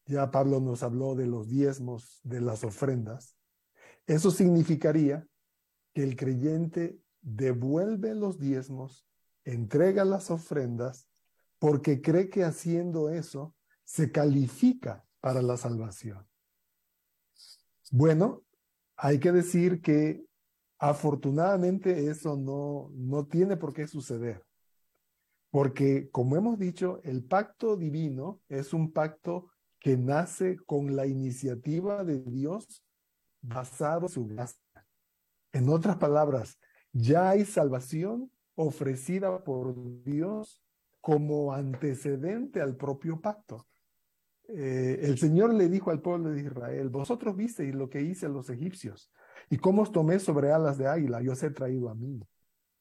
ya Pablo nos habló de los diezmos, de las ofrendas, eso significaría que el creyente devuelve los diezmos, entrega las ofrendas, porque cree que haciendo eso se califica para la salvación. Bueno, hay que decir que afortunadamente eso no, no tiene por qué suceder, porque como hemos dicho, el pacto divino es un pacto que nace con la iniciativa de Dios basado en su gracia. En otras palabras, ya hay salvación ofrecida por Dios como antecedente al propio pacto. Eh, el Señor le dijo al pueblo de Israel, vosotros visteis lo que hice a los egipcios y cómo os tomé sobre alas de águila, yo os he traído a mí.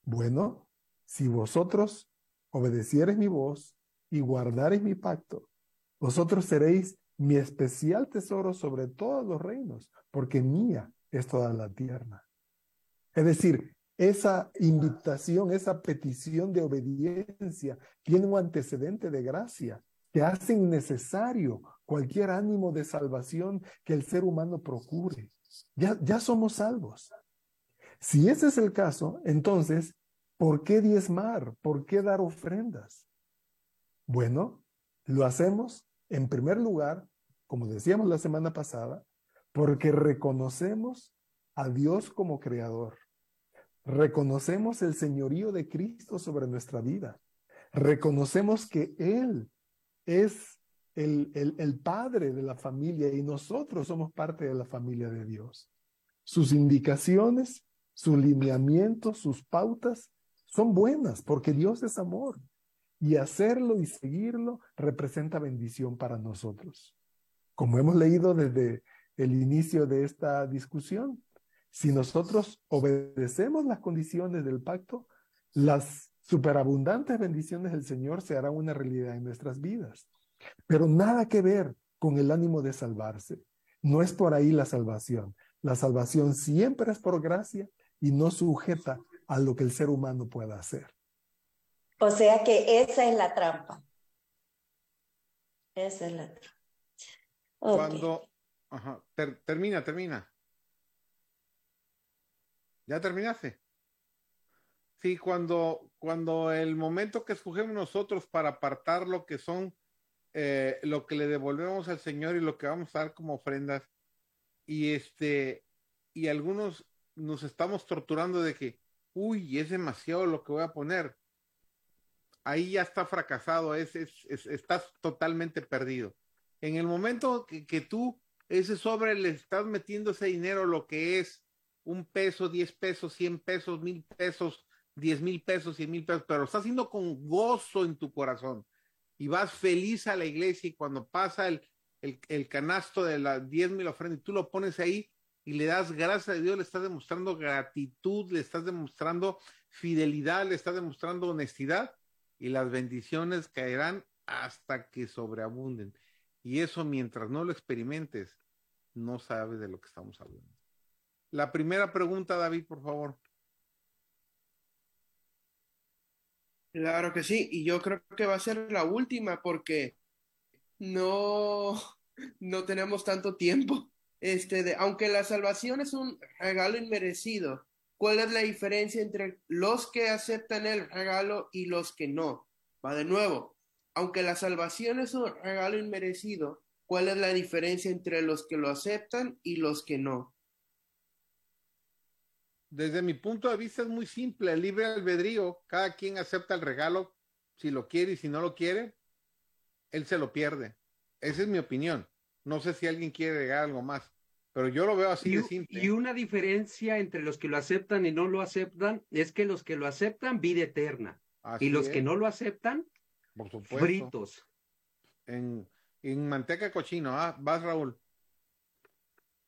Bueno, si vosotros obedeciereis mi voz y guardareis mi pacto, vosotros seréis mi especial tesoro sobre todos los reinos, porque mía es toda la tierra. Es decir, esa invitación, esa petición de obediencia tiene un antecedente de gracia que hacen necesario cualquier ánimo de salvación que el ser humano procure. Ya, ya somos salvos. Si ese es el caso, entonces, ¿por qué diezmar? ¿Por qué dar ofrendas? Bueno, lo hacemos en primer lugar, como decíamos la semana pasada, porque reconocemos a Dios como creador. Reconocemos el señorío de Cristo sobre nuestra vida. Reconocemos que Él es el, el, padre de la familia y nosotros somos parte de la familia de Dios. Sus indicaciones, sus lineamientos, sus pautas son buenas porque Dios es amor y hacerlo y seguirlo representa bendición para nosotros. Como hemos leído desde el inicio de esta discusión, si nosotros obedecemos las condiciones del pacto, Las superabundantes bendiciones del Señor se harán una realidad en nuestras vidas, pero nada que ver con el ánimo de salvarse. No es por ahí la salvación. La salvación siempre es por gracia y no sujeta a lo que el ser humano pueda hacer. O sea que esa es la trampa. Esa es la trampa. Cuando, ajá, termina, termina. ¿Ya terminaste? Sí, cuando, cuando el momento que escogemos nosotros para apartar lo que son, eh, lo que le devolvemos al Señor y lo que vamos a dar como ofrendas, y este, y algunos nos estamos torturando de que, uy, es demasiado lo que voy a poner. Ahí ya está fracasado, es, es, estás totalmente perdido. En el momento que, que tú, ese sobre, le estás metiendo ese dinero, lo que es un peso, diez pesos, cien pesos, mil pesos, diez mil pesos, cien mil pesos, pero lo estás haciendo con gozo en tu corazón y vas feliz a la iglesia y cuando pasa el, el, canasto de las diez mil ofrendas y tú lo pones ahí y le das gracias a Dios, le estás demostrando gratitud, le estás demostrando fidelidad, le estás demostrando honestidad y las bendiciones caerán hasta que sobreabunden. Y eso mientras no lo experimentes, no sabes de lo que estamos hablando. La primera pregunta, David, por favor. Claro que sí, y yo creo que va a ser la última porque no, [laughs] no tenemos tanto tiempo. Este, de, aunque la salvación es un regalo inmerecido, ¿cuál es la diferencia entre los que aceptan el regalo y los que no? Va de nuevo, aunque la salvación es un regalo inmerecido, ¿cuál es la diferencia entre los que lo aceptan y los que no? Desde mi punto de vista es muy simple, el libre albedrío, cada quien acepta el regalo si lo quiere y si no lo quiere, él se lo pierde. Esa es mi opinión. No sé si alguien quiere agregar algo más, pero yo lo veo así de simple. Y una diferencia entre los que lo aceptan y no lo aceptan es que los que lo aceptan, vida eterna. y los que no lo aceptan, Por supuesto. fritos. En, en manteca cochino, ah, vas Raúl.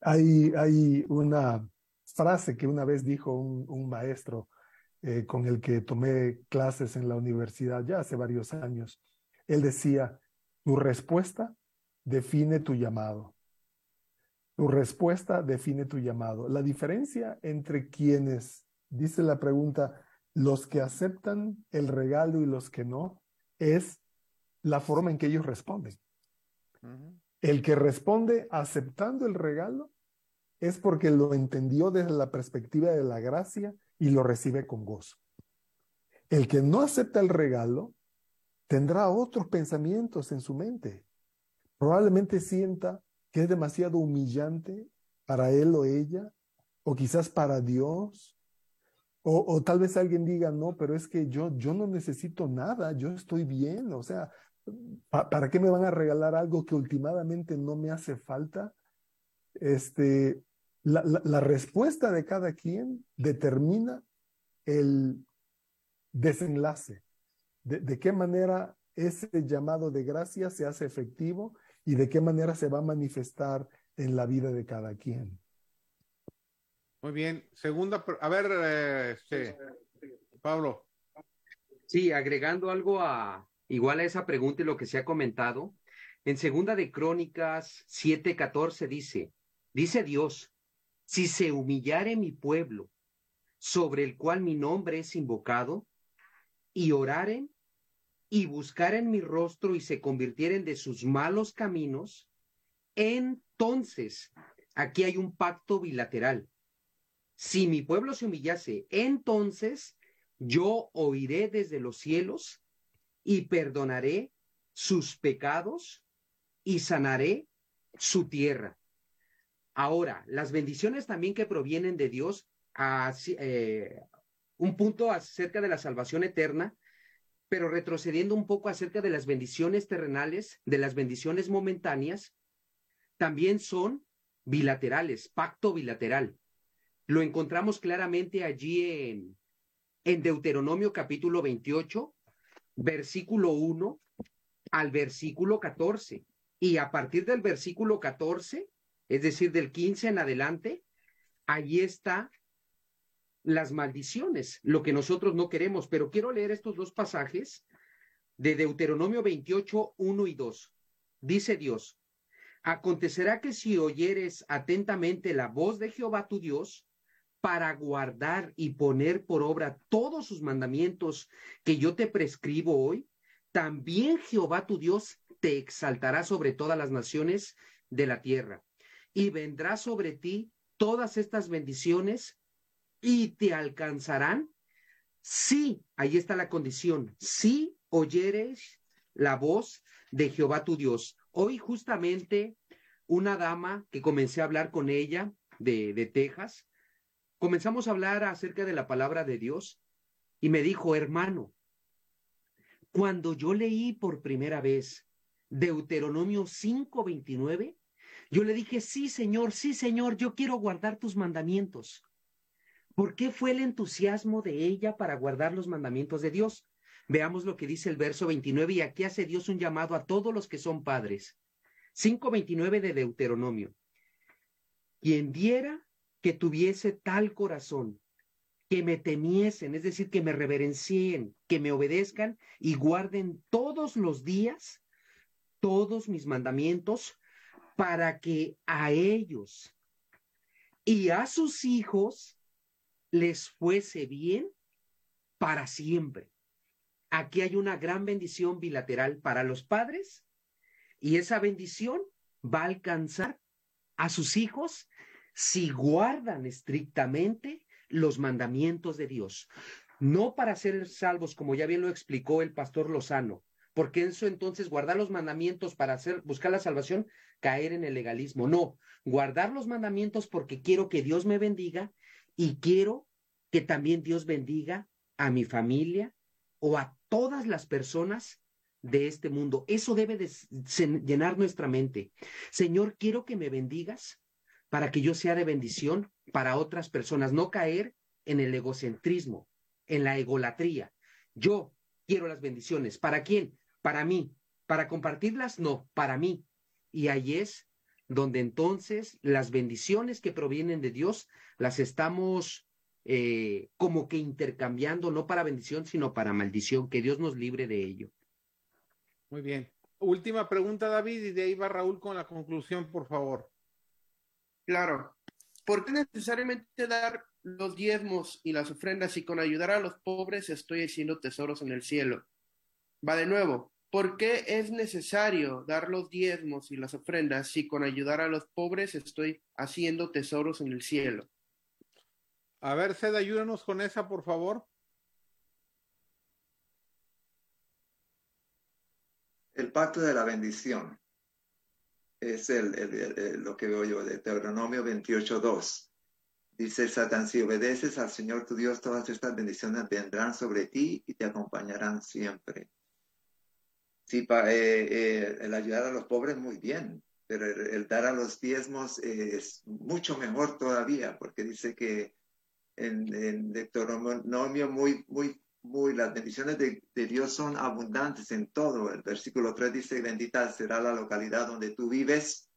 Hay, hay una frase que una vez dijo un, un maestro eh, con el que tomé clases en la universidad ya hace varios años. Él decía, tu respuesta define tu llamado. Tu respuesta define tu llamado. La diferencia entre quienes, dice la pregunta, los que aceptan el regalo y los que no, es la forma en que ellos responden. Uh -huh. El que responde aceptando el regalo es porque lo entendió desde la perspectiva de la gracia y lo recibe con gozo. El que no acepta el regalo tendrá otros pensamientos en su mente. Probablemente sienta que es demasiado humillante para él o ella, o quizás para Dios, o, o, tal vez alguien diga, no, pero es que yo, yo no necesito nada, yo estoy bien, o sea, ¿para qué me van a regalar algo que últimamente no me hace falta? Este, la, la, la, respuesta de cada quien determina el desenlace, de, de, qué manera ese llamado de gracia se hace efectivo y de qué manera se va a manifestar en la vida de cada quien. Muy bien. Segunda, a ver, eh, sí. Pablo. Sí, agregando algo a igual a esa pregunta y lo que se ha comentado, en segunda de Crónicas 7:14 dice, dice Dios, si se humillare mi pueblo, sobre el cual mi nombre es invocado, y oraren y buscaren mi rostro y se convirtieren de sus malos caminos, entonces aquí hay un pacto bilateral. Si mi pueblo se humillase, entonces yo oiré desde los cielos y perdonaré sus pecados y sanaré su tierra. Ahora, las bendiciones también que provienen de Dios, eh, un punto acerca de la salvación eterna, pero retrocediendo un poco acerca de las bendiciones terrenales, de las bendiciones momentáneas, también son bilaterales, pacto bilateral. Lo encontramos claramente allí en, en Deuteronomio capítulo 28, versículo 1 al versículo 14. Y a partir del versículo 14, es decir, del 15 en adelante, allí está las maldiciones, lo que nosotros no queremos. Pero quiero leer estos dos pasajes de Deuteronomio 28, 1 y 2. Dice Dios, acontecerá que si oyeres atentamente la voz de Jehová tu Dios, para guardar y poner por obra todos sus mandamientos que yo te prescribo hoy, también Jehová tu Dios te exaltará sobre todas las naciones de la tierra y vendrá sobre ti todas estas bendiciones y te alcanzarán si, ahí está la condición, si oyeres la voz de Jehová tu Dios. Hoy justamente una dama que comencé a hablar con ella de, de Texas, comenzamos a hablar acerca de la palabra de Dios y me dijo, hermano, cuando yo leí por primera vez Deuteronomio 5:29, yo le dije, sí, Señor, sí, Señor, yo quiero guardar tus mandamientos. ¿Por qué fue el entusiasmo de ella para guardar los mandamientos de Dios? Veamos lo que dice el verso 29 y aquí hace Dios un llamado a todos los que son padres. 5.29 de Deuteronomio. Quien diera que tuviese tal corazón, que me temiesen, es decir, que me reverencien, que me obedezcan y guarden todos los días todos mis mandamientos para que a ellos y a sus hijos les fuese bien para siempre. Aquí hay una gran bendición bilateral para los padres y esa bendición va a alcanzar a sus hijos si guardan estrictamente los mandamientos de Dios. No para ser salvos, como ya bien lo explicó el pastor Lozano, porque eso entonces guardar los mandamientos para hacer, buscar la salvación, caer en el legalismo. No, guardar los mandamientos porque quiero que Dios me bendiga y quiero que también Dios bendiga a mi familia o a todas las personas de este mundo. Eso debe de llenar nuestra mente. Señor, quiero que me bendigas para que yo sea de bendición para otras personas, no caer en el egocentrismo, en la egolatría. Yo quiero las bendiciones. ¿Para quién? Para mí. Para compartirlas, no, para mí. Y ahí es donde entonces las bendiciones que provienen de Dios las estamos eh, como que intercambiando, no para bendición, sino para maldición. Que Dios nos libre de ello. Muy bien. Última pregunta, David, y de ahí va Raúl con la conclusión, por favor. Claro. ¿Por qué necesariamente dar los diezmos y las ofrendas y con ayudar a los pobres estoy haciendo tesoros en el cielo? Va de nuevo. ¿Por qué es necesario dar los diezmos y las ofrendas si con ayudar a los pobres estoy haciendo tesoros en el cielo? A ver, Ced, ayúdanos con esa, por favor. El pacto de la bendición es el, lo que veo yo de Deuteronomio 28.2. Dice Satán, si obedeces al Señor tu Dios, todas estas bendiciones vendrán sobre ti y te acompañarán siempre. Sí, eh, eh, el ayudar a los pobres muy bien, pero el, dar a los diezmos es mucho mejor todavía, porque dice que en, Deuteronomio muy, muy muy, las bendiciones de, Dios son abundantes en todo. El versículo 3 dice, bendita será la localidad donde tú vives.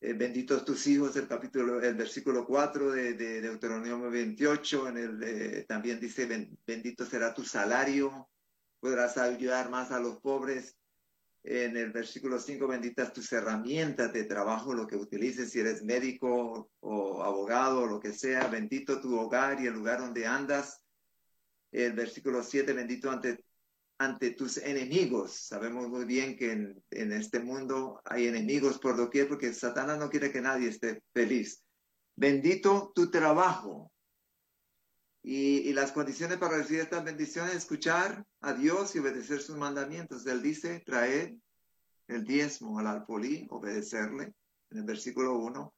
Eh, benditos tus hijos, el capítulo, el versículo 4 de, de Deuteronomio 28, en el, eh, también dice, bendito será tu salario, podrás ayudar más a los pobres. En el versículo 5, benditas tus herramientas de trabajo, lo que utilices, si eres médico o abogado o lo que sea, bendito tu hogar y el lugar donde andas el versículo 7, bendito ante, ante tus enemigos. Sabemos muy bien que en, en, este mundo hay enemigos por doquier porque Satanás no quiere que nadie esté feliz. Bendito tu trabajo. Y, las condiciones para recibir estas bendiciones, escuchar a Dios y obedecer sus mandamientos. Él dice, traer el diezmo al alfolí, obedecerle, en el versículo 1.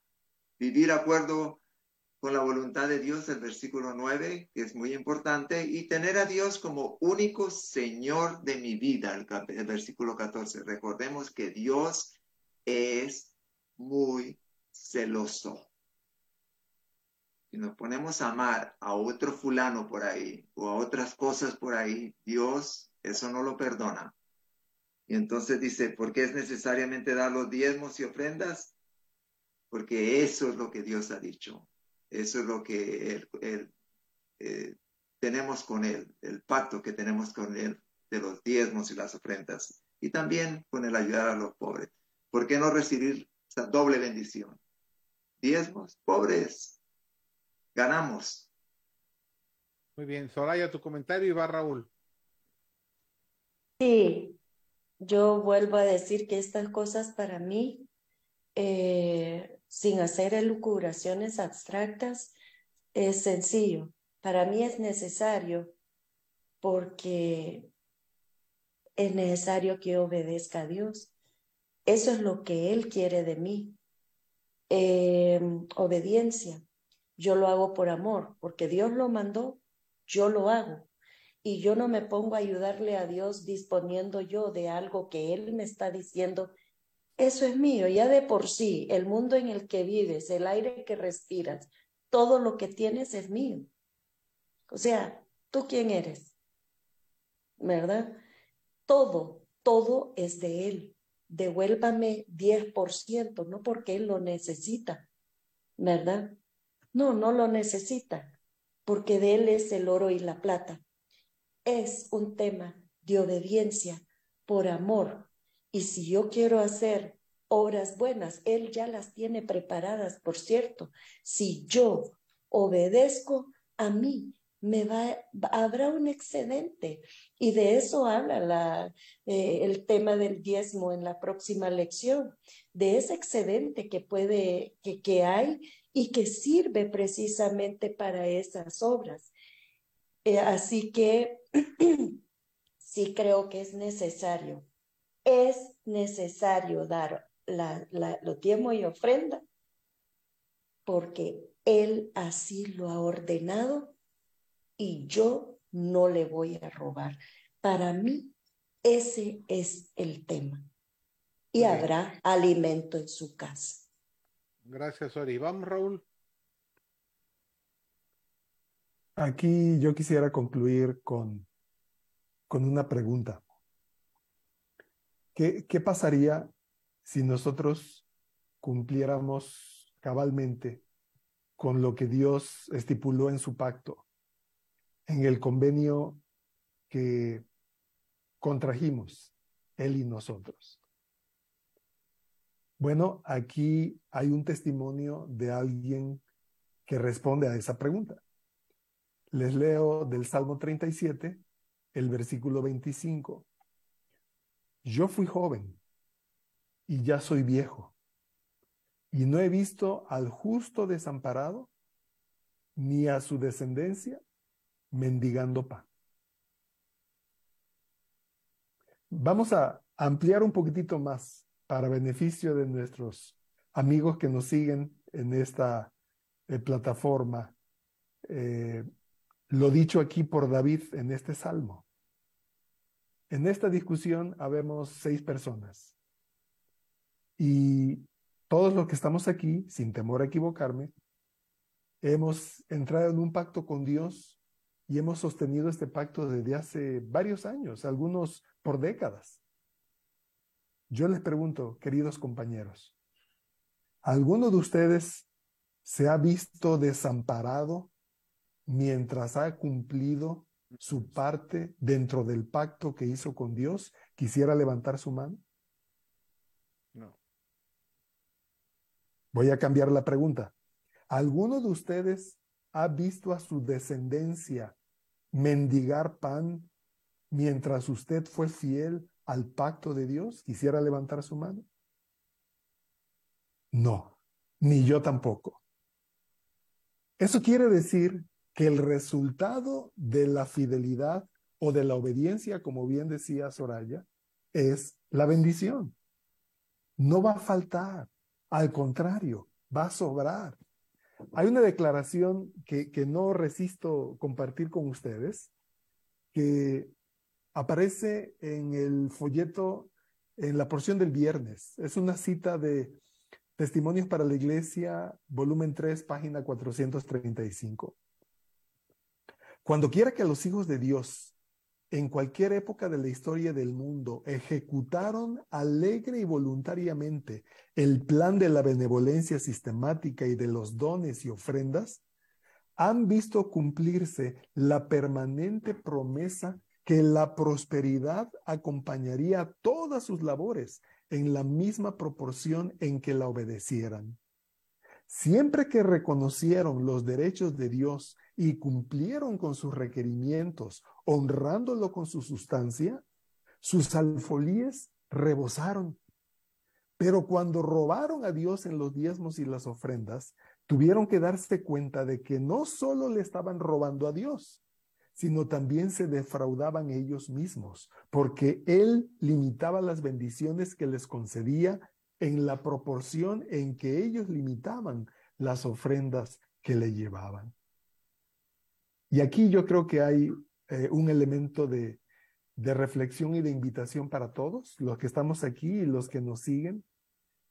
Vivir acuerdo con la voluntad de Dios, el versículo 9, que es muy importante, y tener a Dios como único Señor de mi vida, el, el versículo 14. Recordemos que Dios es muy celoso. Si nos ponemos a amar a otro fulano por ahí o a otras cosas por ahí, Dios eso no lo perdona. Y entonces dice, ¿por qué es necesariamente dar los diezmos y ofrendas? Porque eso es lo que Dios ha dicho Eso es lo que eh, tenemos con Él, el pacto que tenemos con Él de los diezmos y las ofrendas. Y también con el ayudar a los pobres. ¿Por qué no recibir esa doble bendición? Diezmos, pobres, ganamos. Muy bien, Soraya, tu comentario y va Raúl. Sí, yo vuelvo a decir que estas cosas para mí, eh, sin hacer elucubraciones abstractas, es sencillo. Para mí es necesario porque es necesario que obedezca a Dios. Eso es lo que Él quiere de mí. Em, obediencia. Yo lo hago por amor, porque Dios lo mandó, yo lo hago y yo no me pongo a ayudarle a Dios disponiendo yo de algo que Él me está diciendo, eso es mío, ya de por sí, el mundo en el que vives, el aire que respiras, todo lo que tienes es mío. O sea, ¿tú quién eres? ¿Verdad? Todo, todo es de Él. Devuélvame 10%, no porque Él lo necesita, ¿verdad? No, no lo necesita, porque de Él es el oro y la plata es un tema de obediencia por amor. Y si yo quiero hacer obras buenas, Él ya las tiene preparadas, por cierto. Si yo obedezco a mí, me va, habrá un excedente. Y de eso habla la, eh, el tema del diezmo en la próxima lección, de ese excedente que puede, que hay y que sirve precisamente para esas obras. Eh, así que [clears throat] sí creo que es necesario, es necesario dar la, la, lo tiempo y ofrenda porque Él así lo ha ordenado y yo no le voy a robar. Para mí, ese es el tema. Y habrá alimento en su casa. Gracias, Ori. Vamos, Raúl. Aquí yo quisiera concluir con, con una pregunta. ¿Qué, ¿Qué pasaría si nosotros cumpliéramos cabalmente con lo que Dios estipuló en su pacto, en el convenio que contrajimos, Él y nosotros? Bueno, aquí hay un testimonio de alguien que responde a esa pregunta. Les leo del Salmo 37, el versículo 25. Yo fui joven y ya soy viejo, y no he visto al justo desamparado, ni a su descendencia mendigando pan. Vamos a ampliar un poquitito más para beneficio de nuestros amigos que nos siguen en esta eh, plataforma. Eh, lo dicho aquí por David en este salmo. En esta discusión habemos seis personas. Y todos los que estamos aquí, sin temor a equivocarme, hemos entrado en un pacto con Dios y hemos sostenido este pacto desde hace varios años, algunos por décadas. Yo les pregunto, queridos compañeros, ¿alguno de ustedes se ha visto desamparado mientras ha cumplido su parte dentro del pacto que hizo con Dios, quisiera levantar su mano? No. Voy a cambiar la pregunta. ¿Alguno de ustedes ha visto a su descendencia mendigar pan mientras usted fue fiel al pacto de Dios? ¿Quisiera levantar su mano? No, ni yo tampoco. Eso quiere decir que el resultado de la fidelidad o de la obediencia, como bien decía Soraya, es la bendición. No va a faltar, al contrario, va a sobrar. Hay una declaración que, que no resisto compartir con ustedes, que aparece en el folleto, en la porción del viernes. Es una cita de Testimonios para la Iglesia, volumen 3, página 435. Cuando quiera que los hijos de Dios en cualquier época de la historia del mundo ejecutaron alegre y voluntariamente el plan de la benevolencia sistemática y de los dones y ofrendas, han visto cumplirse la permanente promesa que la prosperidad acompañaría todas sus labores en la misma proporción en que la obedecieran. Siempre que reconocieron los derechos de Dios y cumplieron con sus requerimientos, honrándolo con su sustancia, sus alfolíes rebosaron. Pero cuando robaron a Dios en los diezmos y las ofrendas, tuvieron que darse cuenta de que no solo le estaban robando a Dios, sino también se defraudaban ellos mismos, porque Él limitaba las bendiciones que les concedía en la proporción en que ellos limitaban las ofrendas que le llevaban. Y aquí yo creo que hay eh, un elemento de, de reflexión y de invitación para todos, los que estamos aquí y los que nos siguen.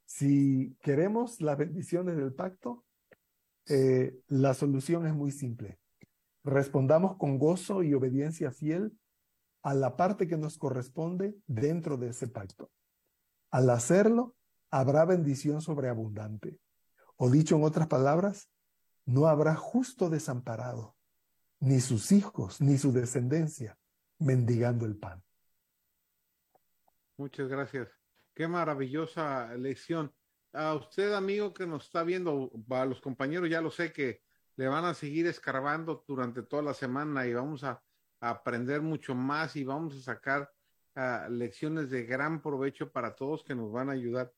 Si queremos las bendiciones del pacto, eh, la solución es muy simple. Respondamos con gozo y obediencia fiel a la parte que nos corresponde dentro de ese pacto. Al hacerlo, habrá bendición sobreabundante. O dicho en otras palabras, no habrá justo desamparado, ni sus hijos, ni su descendencia, mendigando el pan. Muchas gracias. Qué maravillosa lección a usted, amigo, que nos está viendo, a los compañeros, ya lo sé que le van a seguir escarbando durante toda la semana y vamos a, aprender mucho más y vamos a sacar ah, lecciones de gran provecho para todos que nos van a ayudar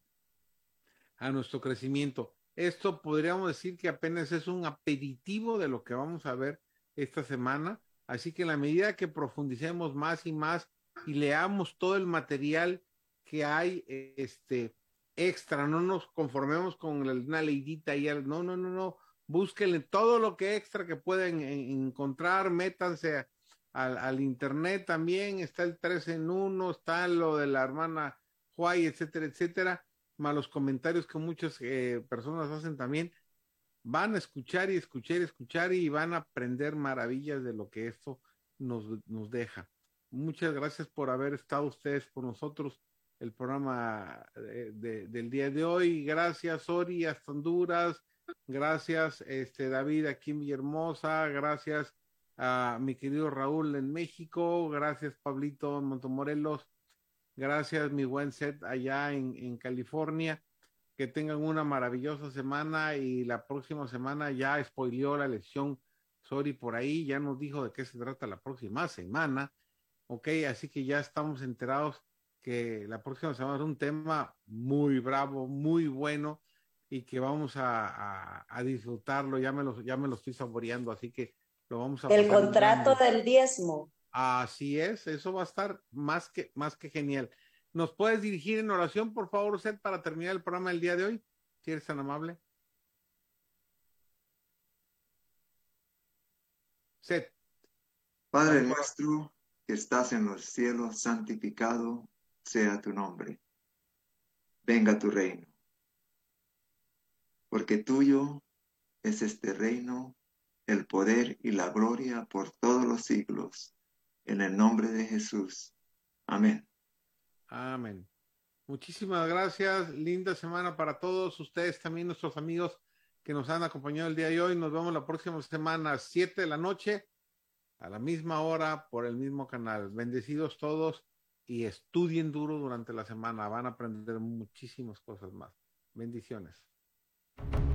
a nuestro crecimiento. Esto podríamos decir que apenas es un aperitivo de lo que vamos a ver esta semana. Así que en la medida que profundicemos más y más y leamos todo el material que hay, este, extra, no nos conformemos con una leidita y no, no, no, no, búsquenle todo lo que extra que pueden encontrar, métanse al, internet también, está el 3 en 1, está lo de la hermana Huay, etcétera, etcétera, más los comentarios que muchas eh, personas hacen también, van a escuchar y escuchar y escuchar y van a aprender maravillas de lo que esto nos, nos deja. Muchas gracias por haber estado ustedes por nosotros el programa de, del día de hoy. Gracias, Ori, hasta Honduras. Gracias, este, David, aquí en Villahermosa. Gracias a mi querido Raúl en México. Gracias, Pablito en Montemorelos. Gracias, mi buen set allá en, California. Que tengan una maravillosa semana y la próxima semana ya spoileó la lección Sori por ahí, ya nos dijo de qué se trata la próxima semana. Ok, así que ya estamos enterados que la próxima semana es un tema muy bravo, muy bueno y que vamos a, disfrutarlo. Ya me, lo, ya me lo estoy saboreando, así que lo vamos a... El contrato del diezmo. Así es, eso va a estar más que, más que genial. ¿Nos puedes dirigir en oración, por favor, Seth, para terminar el programa del día de hoy? Si eres tan amable. Seth. Padre nuestro que estás en los cielos, santificado sea tu nombre. Venga tu reino. Porque tuyo es este reino, el poder y la gloria por todos los siglos. En el nombre de Jesús. Amén. Amén. Muchísimas gracias. Linda semana para todos ustedes, también nuestros amigos que nos han acompañado el día de hoy. Nos vemos la próxima semana a 7 de la noche, a la misma hora, por el mismo canal. Bendecidos todos y estudien duro durante la semana. Van a aprender muchísimas cosas más. Bendiciones. you